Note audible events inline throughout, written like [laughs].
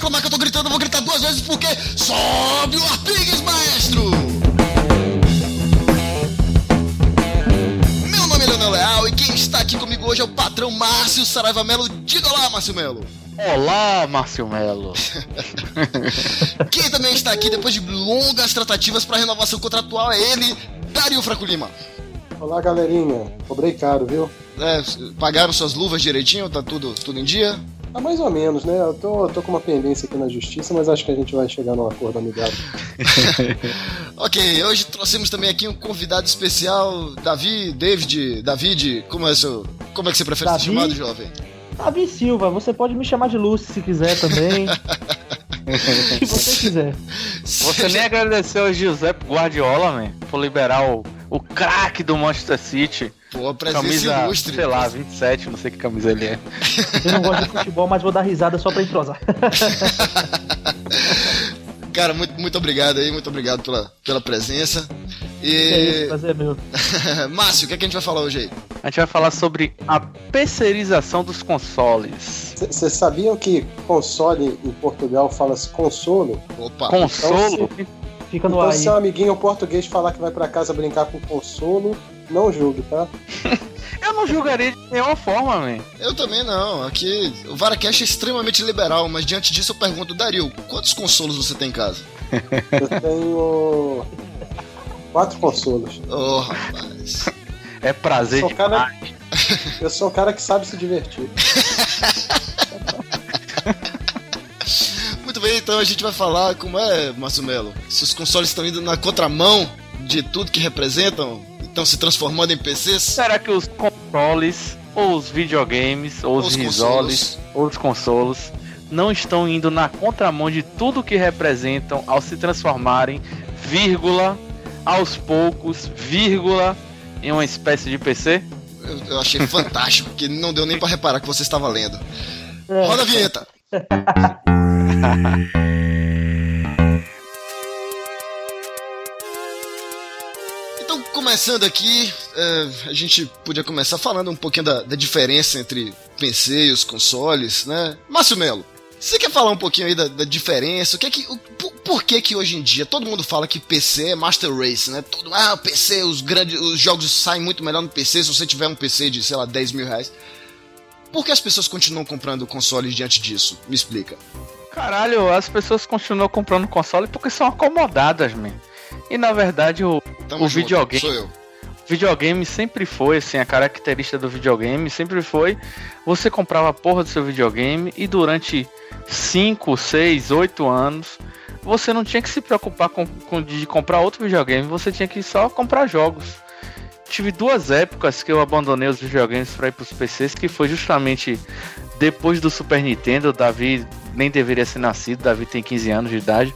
reclamar que eu tô gritando, eu vou gritar duas vezes porque sobe o Arpigues, maestro! Meu nome é Leonel Leal e quem está aqui comigo hoje é o patrão Márcio Saraiva Melo. Diga lá, Márcio Melo. Olá, Márcio Melo. [laughs] Quem também está aqui depois de longas tratativas para renovação contratual é ele, Dario Franco Lima. Olá, galerinha. Cobrei caro, viu? É, pagaram suas luvas direitinho? Tá tudo, tudo em dia? Ah, mais ou menos, né? Eu tô, tô com uma pendência aqui na justiça, mas acho que a gente vai chegar num acordo amigável. [laughs] ok, hoje trouxemos também aqui um convidado especial, Davi, David, David, como é seu, como é que você prefere Davi? ser chamado, jovem? Davi Silva, você pode me chamar de Lúcio se quiser também. [laughs] que você quiser. Você nem agradeceu ao Giuseppe Guardiola, man, por liberar o, o craque do Manchester City. Pô, presença Camisa, ilustre. sei lá, 27, não sei que camisa ele é. [laughs] Eu não gosto de futebol, mas vou dar risada só pra entrosar. [laughs] Cara, muito, muito obrigado aí, muito obrigado pela, pela presença. É isso, E. prazer é meu. [laughs] Márcio, o que, é que a gente vai falar hoje aí? A gente vai falar sobre a pecerização dos consoles. Vocês sabiam que console em Portugal fala-se consolo? Opa, Consolo? Fica no Então, ar se seu amiguinho português falar que vai pra casa brincar com consolo, não julgue, tá? [laughs] Eu não julgaria de nenhuma forma, man. eu também não. Aqui, o Varacast é extremamente liberal, mas diante disso eu pergunto, Dario, quantos consolos você tem em casa? Eu tenho quatro consolos. Oh, rapaz. É prazer Sou de cara- Eu sou um cara que sabe se divertir. [laughs] então a gente vai falar como é, Márcio Melo. Se os consoles estão indo na contramão de tudo que representam, estão se transformando em PCs. Será que os consoles, ou os videogames, ou os, Os risoles, ou os consolos, não estão indo na contramão de tudo que representam ao se transformarem, vírgula, aos poucos, vírgula, em uma espécie de PC? Eu, eu achei [laughs] fantástico, que não deu nem pra reparar que você estava lendo. É, Roda a vinheta! [laughs] [laughs] Então, começando aqui, é, a gente podia começar falando um pouquinho da, da diferença entre PC e os consoles, né? Márcio Melo, você quer falar um pouquinho aí da, da diferença? O que é que, o, por, por que que hoje em dia todo mundo fala que PC é Master Race, né? Todo, ah, PC, os grandes, os jogos saem muito melhor no PC se você tiver um PC de, sei lá, 10 mil reais. Por que as pessoas continuam comprando consoles diante disso? Me explica. Caralho, as pessoas continuam comprando console porque são acomodadas, man. E na verdade o Tamo O junto, videogame. Sou eu. videogame sempre foi, assim, a característica do videogame sempre foi você comprava a porra do seu videogame e durante 5, 6, 8 anos você não tinha que se preocupar com, com de comprar outro videogame, você tinha que só comprar jogos. Tive duas épocas que eu abandonei os videogames para ir para os PCs, que foi justamente depois do Super Nintendo, Davi nem deveria ser nascido, Davi tem 15 anos de idade.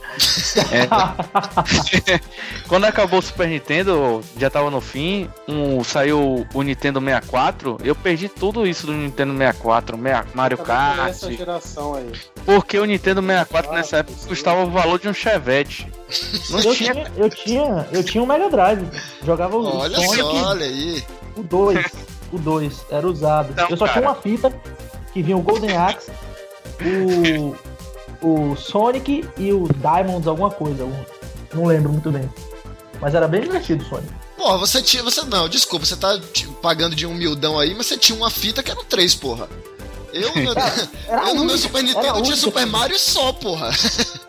É, [laughs] quando acabou o Super Nintendo, já tava no fim, um, saiu o Nintendo 64, eu perdi tudo isso do Nintendo 64, mea- Mario Também Kart, essa geração aí. porque o Nintendo 64 Ah, nessa época custava o valor de um Chevette. Não Eu tinha tinha, eu tinha, eu tinha um Mega Drive. Jogava o Olha Sonic, só, olha aí. o 2. O 2, era usado. Então, eu só tinha cara. uma fita que vinha o Golden Axe, o, o Sonic e o Diamonds, alguma coisa. Não lembro muito bem. Mas era bem divertido o Sonic. Porra, você tinha. Você não, desculpa, você tá pagando de um mildão aí, mas você tinha uma fita que era três, porra. Eu, [laughs] Era a eu no meu única, Super era a Nintendo tinha única. Super Mario só, porra. [laughs]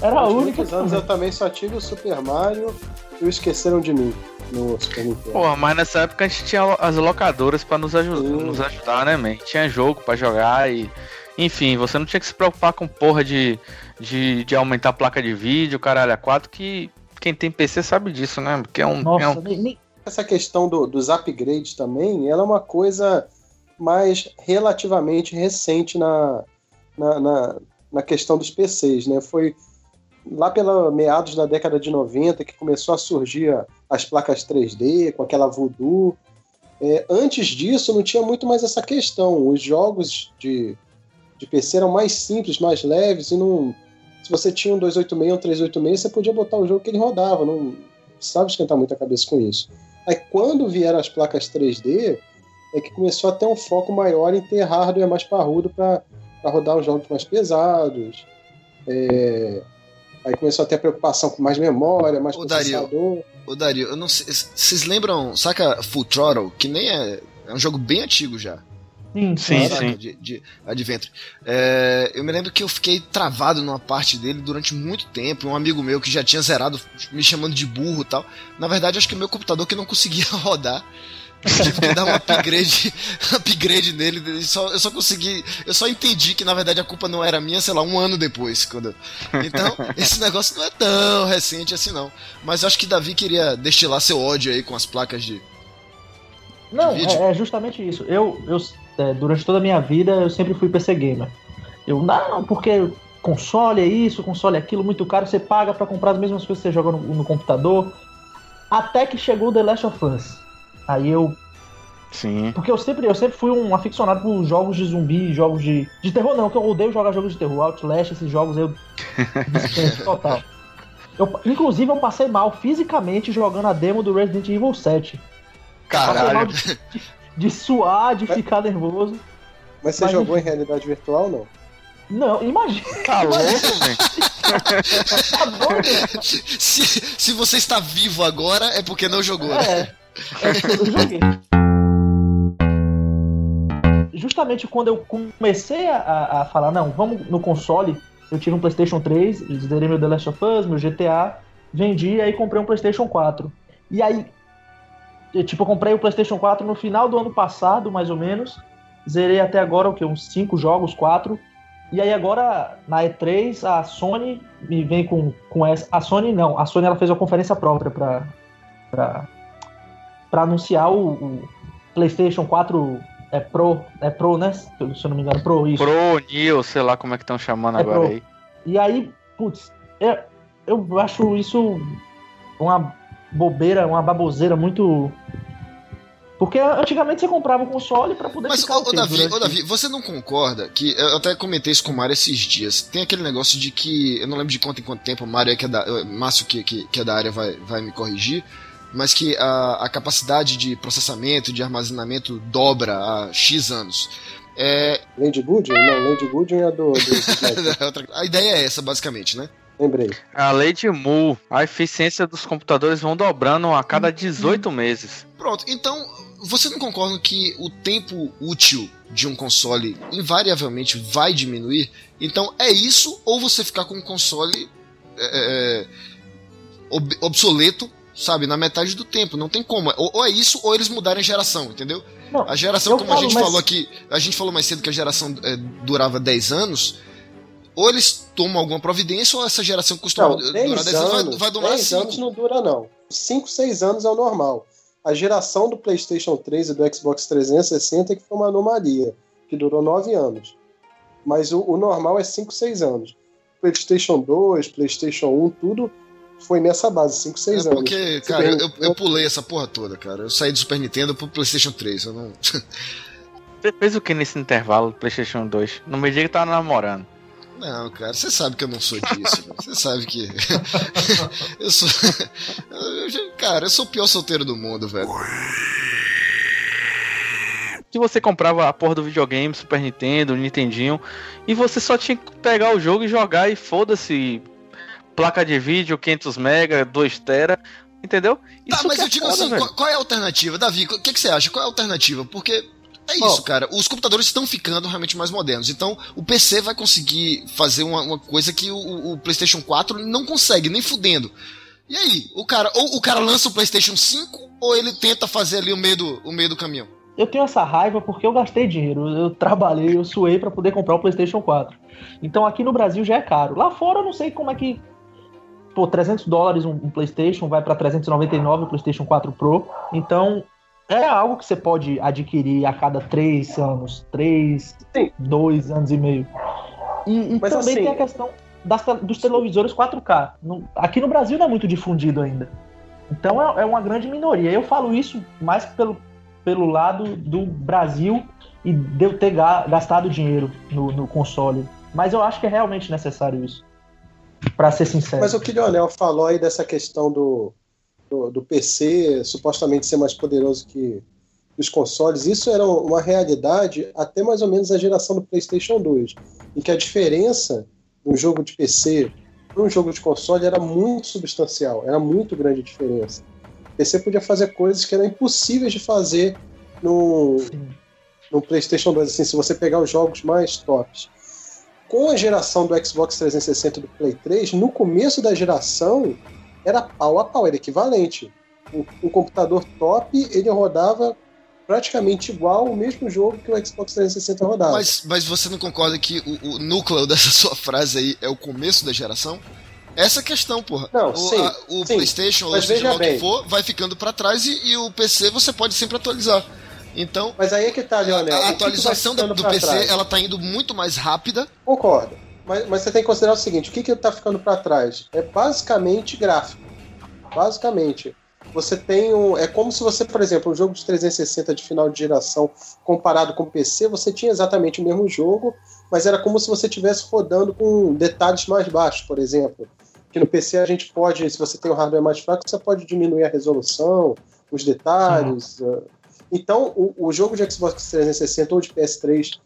Era a única. anos eu também só tive o Super Mario e o Esqueceram de Mim no Super Nintendo. Porra, mas nessa época a gente tinha as locadoras pra nos, Sim. nos ajudar, né, man? Tinha jogo pra jogar e. Enfim, você não tinha que se preocupar com porra de, de, de aumentar a placa de vídeo, caralho, a 4, que quem tem PC sabe disso, né? Porque é um. Nossa, é um- nem, Essa questão do- dos upgrades também, ela é uma coisa mais relativamente recente na, na, na, na questão dos PCs, né? Foi lá pela meados da década de 90 que começou a surgir as placas 3D com aquela Voodoo. É, antes disso não tinha muito mais essa questão. Os jogos de, de PC eram mais simples, mais leves e não se você tinha um 286 um 386 você podia botar o jogo que ele rodava, não precisava esquentar muito a cabeça com isso. Aí quando vieram as placas 3D, é que começou a ter um foco maior em ter hardware mais parrudo para rodar os jogos mais pesados. É, aí começou a ter preocupação com mais memória, mais Ô, processador. Dario, ô Dario, eu não sei. Vocês lembram, saca Full Throttle? Que nem é. É um jogo bem antigo já. Sim, Sim, sim. De, de Adventure. É, eu me lembro que eu fiquei travado numa parte dele durante muito tempo. Um amigo meu que já tinha zerado me chamando de burro e tal. Na verdade, acho que o meu computador que não conseguia [laughs] rodar. Eu tive que dar um upgrade, [laughs] upgrade nele. Só, eu só consegui. Eu só entendi que na verdade a culpa não era minha, sei lá, um ano depois. Quando, então, [laughs] esse negócio não é tão recente assim, não. Mas eu acho que Davi queria destilar seu ódio aí com as placas de. Não, de é, é justamente isso. Eu, eu é, durante toda a minha vida, eu sempre fui PC gamer. Eu, não, porque console é isso, console é aquilo, muito caro, você paga pra comprar as mesmas coisas que você joga no, no computador. Até que chegou The Last of Us. Aí eu. Sim. Porque eu sempre, eu sempre fui um aficionado por jogos de zumbi, jogos de. De terror não, que eu odeio jogar jogos de terror. Outlast, esses jogos eu. total. Eu, inclusive, eu passei mal fisicamente jogando a demo do Resident Evil 7. Passei mal Caralho. de, de, de suar, de Mas- ficar nervoso. Mas você Mas jogou em realidade virtual não? Não, imagina. Tá louco, velho? Tá? Se, se você está vivo agora, é porque não jogou. né? É, é eu joguei. Justamente quando eu comecei a, a falar, não, vamos no console, eu tive um PlayStation 3, zerei meu The Last of Us, meu GTA, vendi, aí comprei um PlayStation 4. E aí, eu, tipo, eu comprei o PlayStation 4 no final do ano passado, mais ou menos. Zerei até agora o que? Uns 5 jogos, 4. E aí agora, na E3, a Sony me vem com, com essa. A Sony não, a Sony ela fez uma conferência própria pra, pra, pra anunciar o, o PlayStation 4 é Pro, é Pro, né? Se eu não me engano, Pro, isso. Pro, Neo, sei lá como é que estão chamando É agora pro. aí. E aí, putz, eu, eu acho isso uma bobeira, uma baboseira muito. Porque antigamente você comprava o console pra poder Mas, ficar ô, o? Davi, Durante- ô, Davi, você não concorda que. Eu até comentei isso com o Mário esses dias. Tem aquele negócio de que. Eu não lembro de quanto em quanto tempo o Mário, é que é da, eh, Márcio, que, que, que é da área, vai, vai me corrigir. Mas que a, a capacidade de processamento, de armazenamento dobra há X anos. É, Lady Goodwin? Não, Lady Goodwin é do. do, [laughs] outra- a ideia é essa, basicamente, né? Lembrei. A lei de Moore, a eficiência dos computadores vão dobrando a cada 18 meses. Pronto, então, você não concorda que o tempo útil de um console invariavelmente vai diminuir? Então, é isso, ou você ficar com um console é, é, ob- obsoleto, sabe, na metade do tempo. Não tem como. Ou, ou é isso, ou eles mudarem a geração, entendeu? Não, A geração, como a falo, gente mas- falou aqui, a gente falou mais cedo que a geração é, durava 10 anos. Ou eles tomam alguma providência, ou essa geração costuma Não, durar 10 10 anos, anos, vai, vai durar 10 5. anos não dura não. 5, 6 anos é o normal. A geração do PlayStation 3 e do Xbox 360 é que foi uma anomalia, que durou 9 anos. Mas o, o normal é 5, 6 anos. PlayStation 2, PlayStation 1, tudo foi nessa base, 5, 6 É anos. porque, cara, eu, eu, eu pulei essa porra toda, cara. Eu saí do Super Nintendo pro PlayStation 3. Eu não. [laughs] Você fez o que nesse intervalo do PlayStation 2? No meio dia que tava namorando. Não, cara, você sabe que eu não sou disso. velho. Você sabe que. [laughs] eu sou. eu cara, eu sou o pior solteiro do mundo, velho. Que você comprava a porra do videogame, Super Nintendo, Nintendinho, e você só tinha que pegar o jogo e jogar e foda-se. Placa de vídeo, 500 mega, 2 tera, entendeu? Tá, mas que é eu digo assim, qual, qual é a alternativa? Davi, o que, que você acha? Qual é a alternativa? Porque. É isso, cara. Os computadores estão ficando realmente mais modernos. Então, o PC vai conseguir fazer uma, uma coisa que o, o PlayStation 4 não consegue, nem fudendo. E aí, o cara, ou o cara lança o PlayStation 5, ou ele tenta fazer ali o meio do, o meio do caminhão. Eu tenho essa raiva porque eu gastei dinheiro, eu trabalhei, eu suei pra poder comprar o PlayStation 4. Então aqui no Brasil já é caro. Lá fora eu não sei como é que. Pô, 300 dólares um, um PlayStation vai pra 399 o PlayStation 4 Pro. Então é algo que você pode adquirir a cada 3 anos, 3, Sim. 2 anos e meio. E, e Mas também assim- tem a questão das dos televisores 4K. No- aqui no Brasil não é muito difundido ainda. Então é, é uma grande minoria. Eu falo isso mais pelo, pelo lado do Brasil e de eu ter ga- gastado dinheiro no, no console. Mas eu acho que é realmente necessário isso. Pra ser sincero. Mas o que o Leonel falou aí dessa questão do, do, do PC supostamente ser mais poderoso que os consoles, isso era uma realidade até mais ou menos a geração do PlayStation 2, em que a diferença um jogo de PC para um jogo de console era muito substancial, era muito grande a diferença. O PC podia fazer coisas que eram impossíveis de fazer no, no PlayStation 2, assim, se você pegar os jogos mais tops. Com a geração do Xbox 360 e do Play 3, no começo da geração era pau a pau, era equivalente. Um, um computador top, ele rodava praticamente igual o mesmo jogo que o Xbox 360 rodava. Mas, mas você não concorda que o, o núcleo dessa [laughs] sua frase aí é o começo da geração? Essa é questão, porra. Não, o, sim, a, o sim. PlayStation, ou seja o que for, vai ficando pra trás e, e o PC você pode sempre atualizar. Então, Mas aí é que tá, Leonel. a o que que atualização do, do PC trás? ela tá indo muito mais rápida. Concordo. Mas, mas você tem que considerar o seguinte: o que, que tá ficando para trás? É basicamente gráfico. Basicamente. Você tem um. É como se você, por exemplo, um jogo de 360 de final de geração comparado com o PC, você tinha exatamente o mesmo jogo, mas era como se você estivesse rodando com detalhes mais baixos, por exemplo. Que no PC a gente pode, se você tem um hardware mais fraco, você pode diminuir a resolução, os detalhes. eh. Então, o, o jogo de Xbox 360 ou de PS3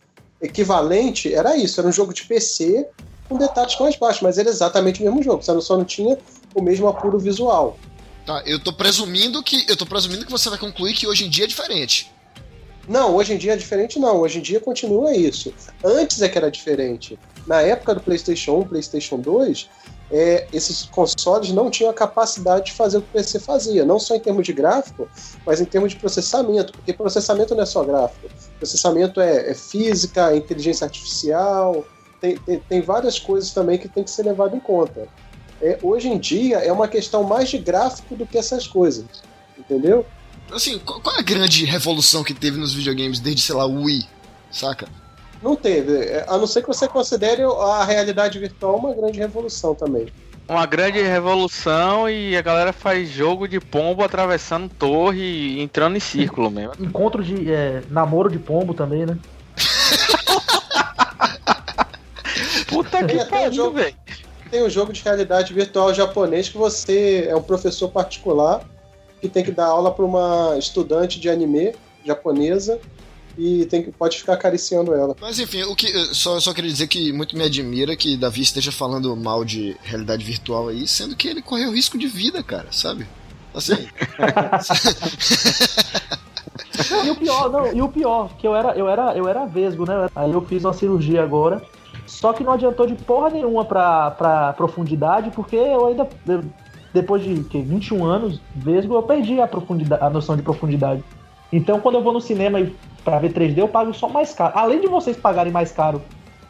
equivalente era isso, era um jogo de PC com detalhes mais baixos, mas era exatamente o mesmo jogo, só não tinha o mesmo apuro visual. Tá, eu tô presumindo que. Eu tô presumindo que você vai concluir que hoje em dia é diferente. Não, hoje em dia é diferente, não. Hoje em dia continua isso. Antes é que era diferente. Na época do PlayStation 1, PlayStation 2, é, esses consoles não tinham a capacidade de fazer o que o PC fazia, não só em termos de gráfico, mas em termos de processamento, porque processamento não é só gráfico. Processamento é, é física, é inteligência artificial, tem, tem, tem várias coisas também que tem que ser levado em conta. É, hoje em dia é uma questão mais de gráfico do que essas coisas, entendeu? Assim, qual, é a grande revolução que teve nos videogames desde, sei lá, o Wii? Saca? Não teve, é, a não ser que você considere a realidade virtual uma grande revolução também. Uma grande revolução e a galera faz jogo de pombo atravessando torre e entrando em círculo [laughs] mesmo. Encontro de. é, namoro de pombo também, né? [laughs] Puta que até pariu, jogo- velho. Tem um jogo de realidade virtual japonês que você é um professor particular que tem que dar aula para uma estudante de anime japonesa e tem que, pode ficar acariciando ela. Mas enfim, o que. eu Só, só queria dizer que muito me admira que Davi esteja falando mal de realidade virtual aí, sendo que ele correu risco de vida, cara, sabe? Assim. Não, e o pior, não, e o pior, que eu era, eu era, eu era vesgo, né? Aí eu fiz uma cirurgia agora. Só que não adiantou de porra nenhuma pra, pra profundidade, porque eu ainda. eu- depois de que, 21 anos, vesgo, eu perdi a, profundidade, a noção de profundidade. Então quando eu vou no cinema e pra ver 3D, eu pago só mais caro. Além de vocês pagarem mais caro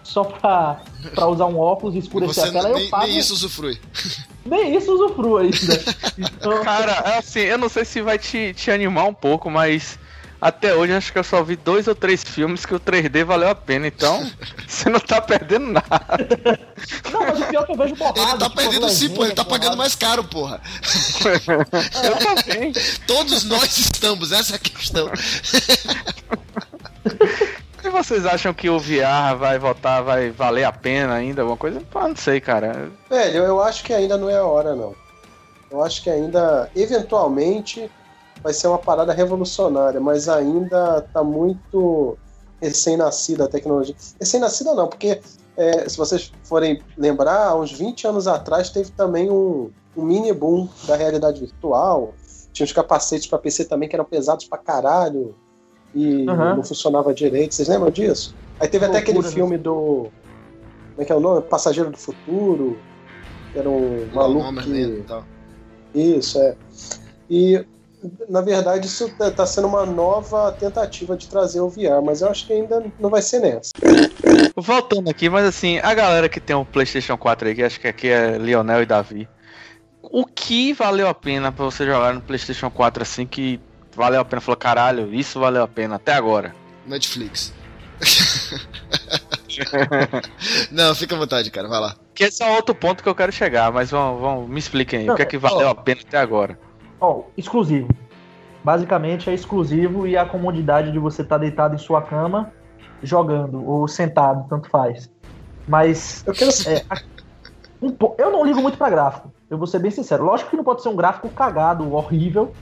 só pra, pra usar um óculos e escurecer a tela, eu nem, pago. nem isso usufrui. [laughs] Nem isso usufruo ainda. [laughs] Então, Cara, é assim, eu não sei se vai te, te animar um pouco, mas até hoje acho que eu só vi dois ou três filmes que o 3D valeu a pena, então [laughs] você não tá perdendo nada. não, mas o pior é que eu vejo borrado. Ele tá tipo, perdendo sim, pô, ele tá borrado. pagando mais caro, porra. [laughs] Eu também. [laughs] Todos nós estamos, essa é a questão. E vocês acham que o VR vai voltar, vai valer a pena ainda, alguma coisa? Pô, não sei, cara. Velho, eu acho que ainda não é a hora, não. Eu acho que ainda, eventualmente, vai ser uma parada revolucionária, mas ainda tá muito recém-nascida a tecnologia. Recém-nascida não, porque é, se vocês forem lembrar, há uns 20 anos atrás teve também um, um mini boom da realidade virtual. Tinha os capacetes para PC também que eram pesados pra caralho e Aham. não funcionava direito. Vocês lembram disso? Aí teve até aquele né? filme do. Como é que é o nome? Passageiro do Futuro. que Era um maluco que... e tal. Isso, é. E, na verdade, isso tá- tá sendo uma nova tentativa de trazer o VR, mas eu acho que ainda não vai ser nessa. Voltando aqui, mas assim, a galera que tem o PlayStation 4 aí, que acho que aqui é Lionel e Davi. O que valeu a pena pra você jogar no PlayStation 4 assim que valeu a pena? Falou, caralho, isso valeu a pena até agora. Netflix. [laughs] Não, fica à vontade, cara, vai lá. Que esse é outro ponto que eu quero chegar, mas vamos, vamos me expliquem aí. Não, o que é que valeu ó. a pena até agora? Ó, exclusivo. Basicamente é exclusivo e a comodidade de você estar deitado em sua cama jogando ou sentado, tanto faz. Mas Eu quero é, um eu não ligo muito pra gráfico. Eu vou ser bem sincero. Lógico que não pode ser um gráfico cagado, horrível.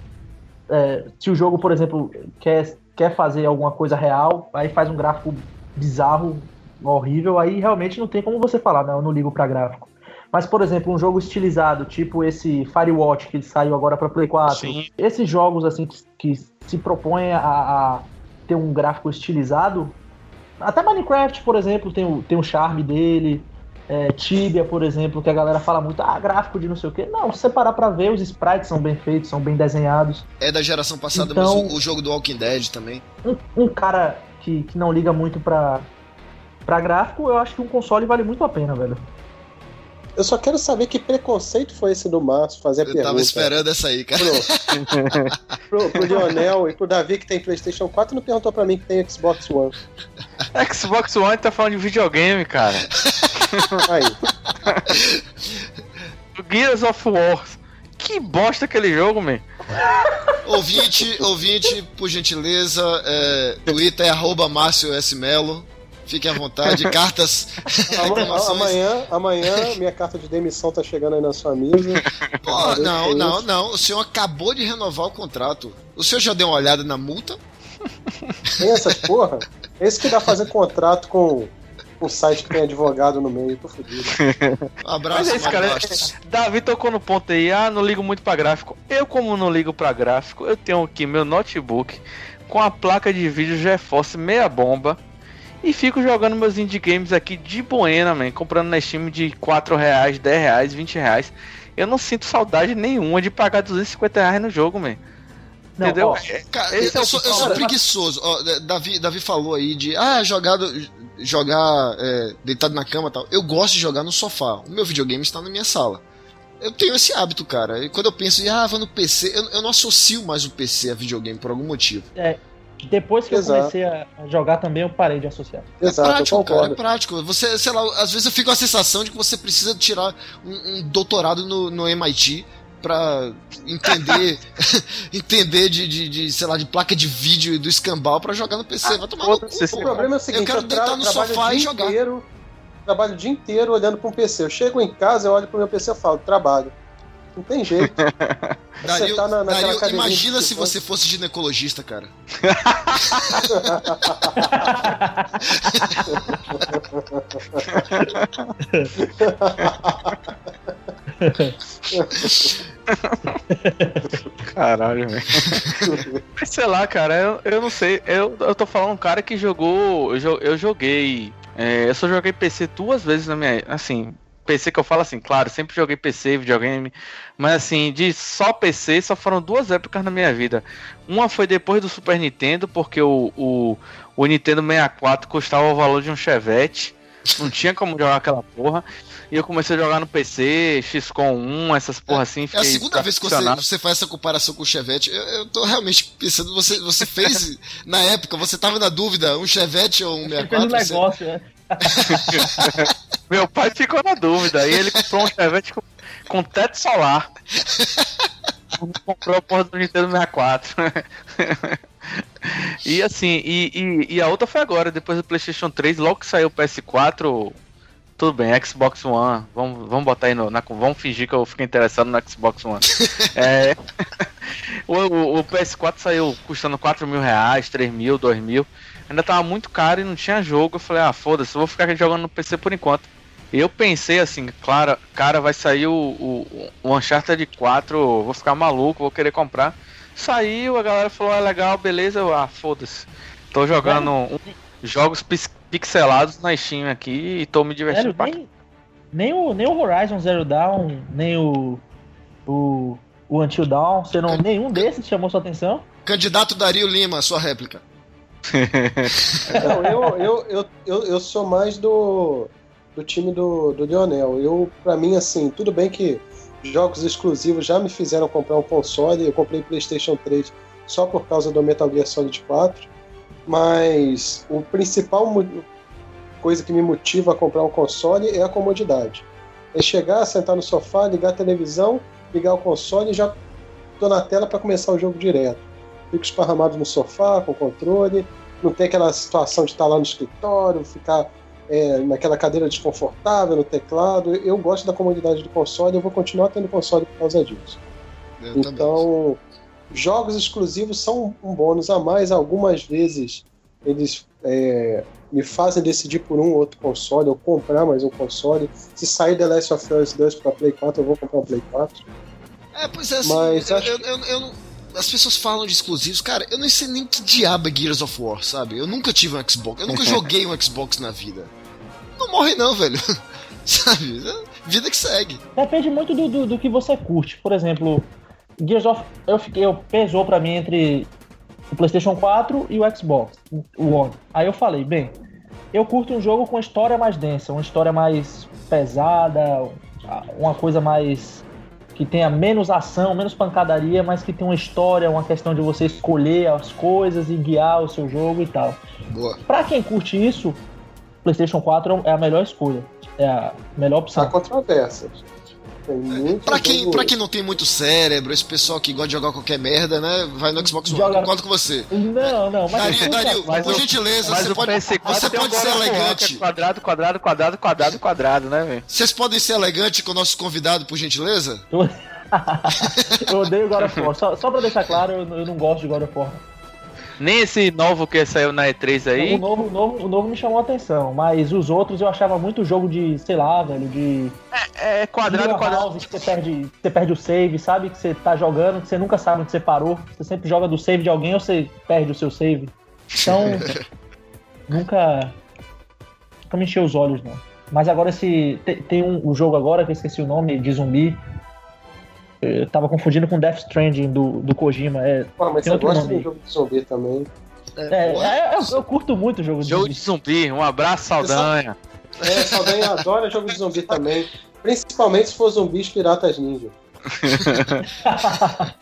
É, se o jogo, por exemplo, quer, quer fazer alguma coisa real, aí faz um gráfico bizarro, horrível, aí realmente não tem como você falar, não, eu não ligo para gráfico. Mas, por exemplo, um jogo estilizado, tipo esse Firewatch que saiu agora para Play 4. Sim. Esses jogos assim que, que se propõem a, a, ter um gráfico estilizado. Até Minecraft, por exemplo, tem o, tem o charme dele. É, Tibia, por exemplo, que a galera fala muito, ah, gráfico de não sei o quê. Não, se você parar pra ver, os sprites são bem feitos, são bem desenhados. É da geração passada, então, mas o, o, jogo do Walking Dead também. Um, um cara que, que não liga muito pra, pra gráfico, eu acho que um console vale muito a pena, velho. Eu só quero saber que preconceito foi esse do Márcio fazer a eu pergunta. Eu tava esperando essa aí, cara. Pro, [laughs] pro, pro Lionel e pro Davi que tem PlayStation 4 não perguntou pra mim que tem Xbox One. Xbox One tá falando de videogame, cara. [laughs] Aí. Gears of War. Que bosta aquele jogo, man. Ouvinte, ouvinte, por gentileza, é, Twitter é arroba Márcio S. Melo. Fiquem à vontade. Cartas. [laughs] amanhã, amanhã, minha carta de demissão tá chegando aí na sua mesa. Pô, não, não, não. O senhor acabou de renovar o contrato. O senhor já deu uma olhada na multa? Tem essas porra? Esse que dá fazer contrato com um site que tem advogado no meio, tô fudido. Um abraço, Mas é isso, cara. Davi tocou no ponto aí, ah, não ligo muito pra gráfico. Eu, como não ligo pra gráfico, eu tenho aqui meu notebook com a placa de vídeo GeForce meia bomba e fico jogando meus indie games aqui de buena, man, comprando na Steam de 4 reais, 10 reais, 20 reais. Eu não sinto saudade nenhuma de pagar 250 reais no jogo, man. Não, Entendeu? Ó, cara, eu, é sou, eu, sou, preguiçoso. Ó, Davi, Davi falou aí de ah, jogado, jogar é, deitado na cama e tal. Eu gosto de jogar no sofá. O meu videogame está na minha sala. Eu tenho esse hábito, cara. E quando eu penso em ah, vou no PC, eu, eu não associo mais o PC a videogame por algum motivo. É, depois que Exato. eu comecei a jogar também, eu parei de associar. Exato, é prático, cara, é prático. Você, sei lá, às vezes eu fico com a sensação de que você precisa tirar um, um doutorado no, no MIT para entender [laughs] [laughs] entender de, de, de, sei lá, de placa de vídeo e do escambau para jogar no PC. Ah, Vai tomar no cu, O problema é o seguinte, eu quero eu deitar no sofá e jogar. Inteiro, trabalho o dia inteiro olhando para um PC. Eu chego em casa, eu olho para o meu PC e falo, trabalho. Não tem jeito. [laughs] Dario, tá na, Dario, imagina se você fosse ginecologista, cara. [laughs] Caralho, velho. Sei lá, cara, eu, eu não sei. Eu, eu tô falando um cara que jogou. Eu, eu joguei. É, eu só joguei PC duas vezes na minha. Assim, PC que eu falo assim, claro, sempre joguei PC, videogame, mas assim, de só PC, só foram duas épocas na minha vida. Uma foi depois do Super Nintendo, porque o, o, o Nintendo 64 custava o valor de um Chevette, não tinha como jogar aquela porra. E eu comecei a jogar no PC, XCOM 1, essas porra assim. É a segunda vez que você, você faz essa comparação com o Chevette. Eu, eu tô realmente pensando, você, você fez, [laughs] na época, você tava na dúvida, um Chevette ou um 64? Fez um negócio, você... né? [laughs] Meu pai ficou na dúvida. Aí ele comprou um Chevette com, com teto solar. comprou a porra do Nintendo 64. [laughs] e assim, e, e, e, a outra foi agora, depois do PlayStation 3, logo que saiu o PS4. Tudo bem, Xbox One. Vamos, vamos botar aí no. Na, vamos fingir que eu fiquei interessado no Xbox One. é, [laughs] o, o, o, PS4 saiu custando 4 mil reais, 3 mil, 2 mil ainda tava muito caro e não tinha jogo. Eu falei, ah, foda-se, vou ficar jogando no PC por enquanto. Eu pensei assim, claro, cara, vai sair o, o, o Uncharted 4, vou ficar maluco, vou querer comprar. Saiu, a galera falou, ah, legal, beleza, eu, ah, foda-se. Tô jogando um, jogos pixelados na Steam aqui e tô me divertindo. Sério, nem, nem, o, nem o Horizon Zero Dawn, nem o, o, o Until Dawn, você não, nenhum desses chamou sua atenção? Candidato Dario Lima, sua réplica. [laughs] Não, eu, eu, eu, eu, eu sou mais do, do time do, do Lionel. Eu, pra mim, assim, tudo bem que jogos exclusivos já me fizeram comprar um console. Eu comprei PlayStation 3 só por causa do Metal Gear Solid 4. Mas o principal coisa que me motiva a comprar um console é a comodidade. É chegar, sentar no sofá, ligar a televisão, ligar o console e já tô na tela para começar o jogo direto fico esparramado no sofá com o controle, não tem aquela situação de estar lá no escritório, ficar é, naquela cadeira desconfortável no teclado. Eu gosto da comodidade do console, eu vou continuar tendo console por causa disso. Eu então, jogos exclusivos são um bônus a mais. Algumas vezes eles é, me fazem decidir por um ou outro console, ou comprar mais um console. Se sair The Last of Us 2 pra Play 4, eu vou comprar o Play 4. É, pois é, assim, Mas eu, acho eu, eu, eu não- as pessoas falam de exclusivos, cara, eu não sei nem que diabo é Gears of War, sabe? Eu nunca tive um Xbox, eu nunca [laughs] joguei um Xbox na vida. Não morre não, velho. [laughs] sabe? Vida que segue. Depende muito do, do, do que você curte. Por exemplo, Gears of eu fiquei, eu pesou pra mim entre o PlayStation 4 e o Xbox, o One. Aí eu falei, bem, eu curto um jogo com história mais densa, uma história mais pesada, uma coisa mais que tenha menos ação, menos pancadaria, mas que tenha uma história, uma questão de você escolher as coisas e guiar o seu jogo e tal. Boa. Pra quem curte isso, PlayStation 4 é a melhor escolha, é a melhor Há opção. controvérsias. Tem muito Pra quem, pra quem não tem muito cérebro, esse pessoal que gosta de jogar qualquer merda, né? Vai no Xbox One. Concordo com você. Não, não, mas Dario, Dario, mas por gentileza, Mas você o pode, PS4 você pode ser é elegante. Quadrado, quadrado, quadrado, quadrado, quadrado, né, velho? Vocês podem ser elegante com o nosso convidado, por gentileza? [laughs] eu odeio God of War. Só, só pra deixar claro, eu, eu não gosto de God of War. Nem esse novo que saiu na E3 O aí. novo, o, novo, o novo me chamou a atenção, mas os outros eu achava muito jogo de, sei lá, velho, de. É quadrado, Killer quadrado. House, que você perde, você perde o save, sabe? Que você tá jogando, que você nunca sabe onde você parou. Você sempre joga do save de alguém ou você perde o seu save. Então, [laughs] nunca. Nunca me encheu os olhos, não. Mas agora esse. Tem, tem um, um jogo agora que eu esqueci o nome, de zumbi. Eu tava confundindo com Death Stranding do, do Kojima. É, Pô, mas Tem você gosta nome. de jogo de zumbi também. é, Porra. é, eu, eu curto muito jogo de Jogo zumbi. de zumbi, um abraço, Saldanha. É, Saldanha adora jogo de zumbi também. Principalmente se for zumbis piratas ninja. [laughs]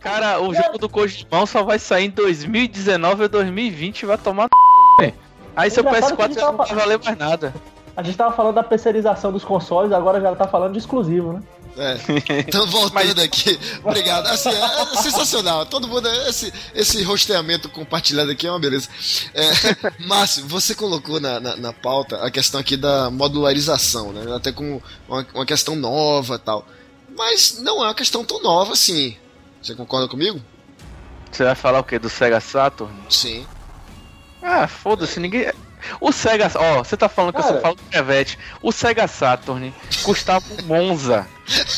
Cara, o jogo do Kojimão só vai sair em 2019 ou 2020 vai tomar no velho. Aí seu Engraçado que a PS4 gente já não tava- vai valer mais nada. A gente tava falando da terceirização dos consoles, agora já tá falando de exclusivo, né? É. [laughs] Então, voltando aqui. Obrigado. Assim, é, é sensacional. Todo mundo. Esse, esse rosteamento compartilhado aqui é uma beleza. É, Márcio, você colocou na, na, na pauta a questão aqui da modularização, né? Até como uma, uma questão nova e tal. Mas não é uma questão tão nova assim. Você concorda comigo? Você vai falar o quê? Do Sega Saturn? Sim. Ah, foda-se, ninguém. O Sega. Ó, você tá falando que eu Cara. só falo do Chevette. O Sega Saturn custava um Monza.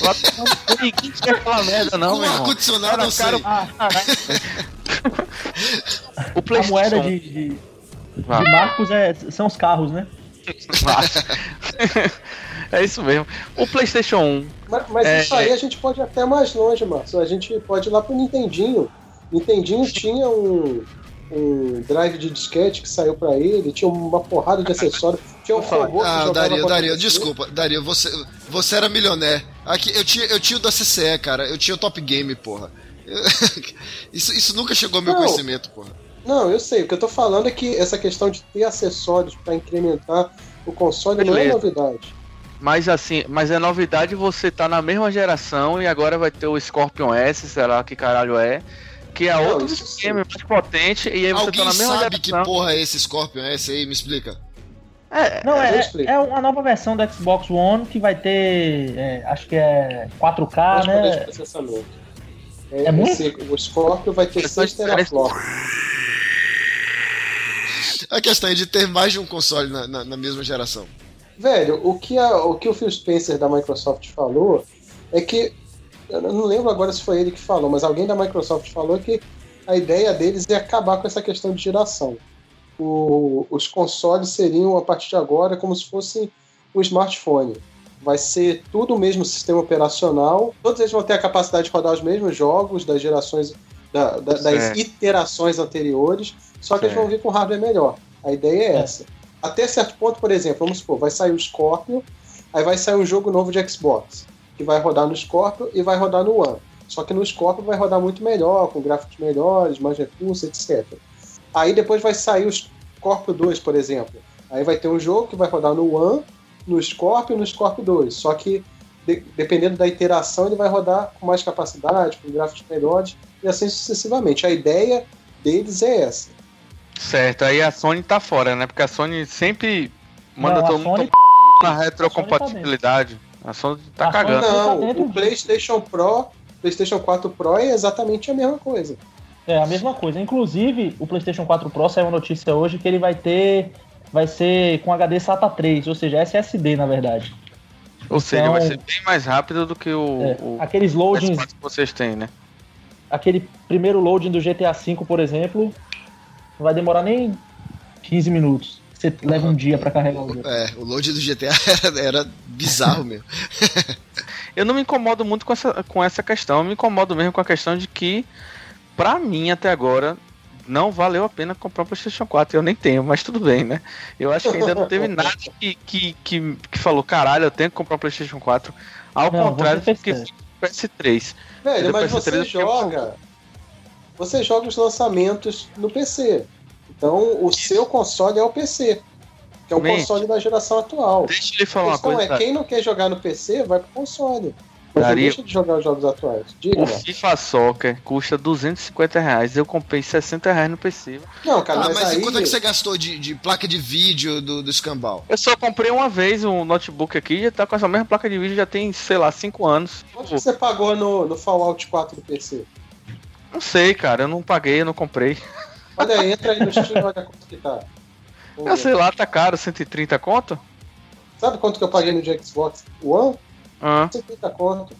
Lá não, ninguém tinha aquela merda, não, Com meu irmão. ar-condicionado, eu sei. Ah, [laughs] O a PlayStation. moeda de, de, de. Marcos é, são os carros, né? [laughs] é isso mesmo. O PlayStation 1. Mas, mas É, isso aí a gente pode ir até mais longe, Márcio. A gente pode ir lá pro Nintendinho. Nintendinho tinha um, um drive de disquete que saiu pra ele, tinha uma porrada de acessórios, tinha um robô Ah, Dario, Dario, desculpa, Dario, você, você era milioné. Aqui, eu tinha, eu tinha o da CCE, cara, eu tinha o Top Game, porra. [laughs] Isso, isso nunca chegou ao meu Não. conhecimento, porra. Não, eu sei. O que eu tô falando é que essa questão de ter acessórios pra incrementar o console não é Beleza. novidade. Mas assim, mas é novidade você tá na mesma geração e agora vai ter o Scorpion S, sei lá que caralho é. Que é Não, outro isso esquema mais potente e aí você Alguém tá na mesma sabe que geração. porra é esse Scorpion S aí? Me explica. É, Não, é, explico. é uma nova versão do Xbox One que vai ter, é, acho que é 4K, Mais poder de né? processamento. É muito? esse- o Scorpio vai ter Questão 6 de diferença. teraflops. A questão é de ter mais de um console na, na- na mesma geração. Velho, o que, a- o que o Phil Spencer da Microsoft falou é que. Eu não lembro agora se foi ele que falou, mas alguém da Microsoft falou que a ideia deles é acabar com essa questão de geração. O- os consoles seriam, a partir de agora, como se fosse um smartphone. Vai ser tudo o mesmo sistema operacional, todos eles vão ter a capacidade de rodar os mesmos jogos das gerações, da- da- das iterações anteriores, só que eles vão vir com hardware melhor. A ideia é É. essa. Até certo ponto, por exemplo, vamos supor, vai sair o Scorpio, aí vai sair um jogo novo de Xbox, que vai rodar no Scorpio e vai rodar no One. Só que no Scorpio vai rodar muito melhor, com gráficos melhores, mais recursos, etc. Aí depois vai sair o Scorpio 2, por exemplo. Aí vai ter um jogo que vai rodar no One, no Scorpio e no Scorpio 2. Só que, de- dependendo da iteração, ele vai rodar com mais capacidade, com gráficos melhores, e assim sucessivamente. A ideia deles é essa. certo, aí a Sony tá fora, né? Porque a Sony sempre manda Não, a todo Sony mundo na retrocompatibilidade. A Sony tá A Sony cagando. tá Não, dentro o PlayStation Pro, PlayStation 4 Pro é exatamente a mesma coisa. É a mesma coisa. Inclusive, o PlayStation 4 Pro saiu uma notícia hoje que ele vai ter. Vai ser com HD SATA 3, ou seja, SSD na verdade. Ou seja, vai ser bem mais rápido do que o. É, o aqueles loadings. PS4 que vocês têm, né? Aquele primeiro loading do GTA V, por exemplo, não vai demorar nem 15 minutos. Você leva um dia para carregar o jogo. É, o load do GTA [laughs] era, era bizarro mesmo. [laughs] Eu não me incomodo muito com essa, com essa questão, eu me incomodo mesmo com a questão de que, pra mim, até agora, não valeu a pena comprar o PlayStation 4. Eu nem tenho, mas tudo bem, né? Eu acho que ainda não teve [laughs] nada que, que, que, que falou, caralho, eu tenho que comprar o PlayStation 4. Ao Não, contrário do que fez o PS3. Velho, mas PS3 você tinha- joga. Você joga os lançamentos no PC. Então o seu console é o PC. Que é o Mente. console da geração atual. Deixa ele A falar uma coisa. é, quem não quer jogar no PC, vai pro console. Mas Daria- deixa de jogar os jogos atuais. Diga, O. FIFA Soccer custa 250 reais. Eu comprei 60 reais no PC. Não, cara, Ah, mas, mas e aí. quanto é que você gastou de, de placa de vídeo do, do escambau? Eu só comprei uma vez um notebook aqui, já tá com essa mesma placa de vídeo, já tem, sei lá, 5 anos. Quanto que você pagou no, no Fallout 4 do PC? Não sei, cara, eu não paguei, eu não comprei. Olha aí, entra aí no Steam e olha quanto que tá. Eu sei lá, tá caro, 130 conto? Sabe quanto que eu paguei no de Xbox One? Ah, 130 conto.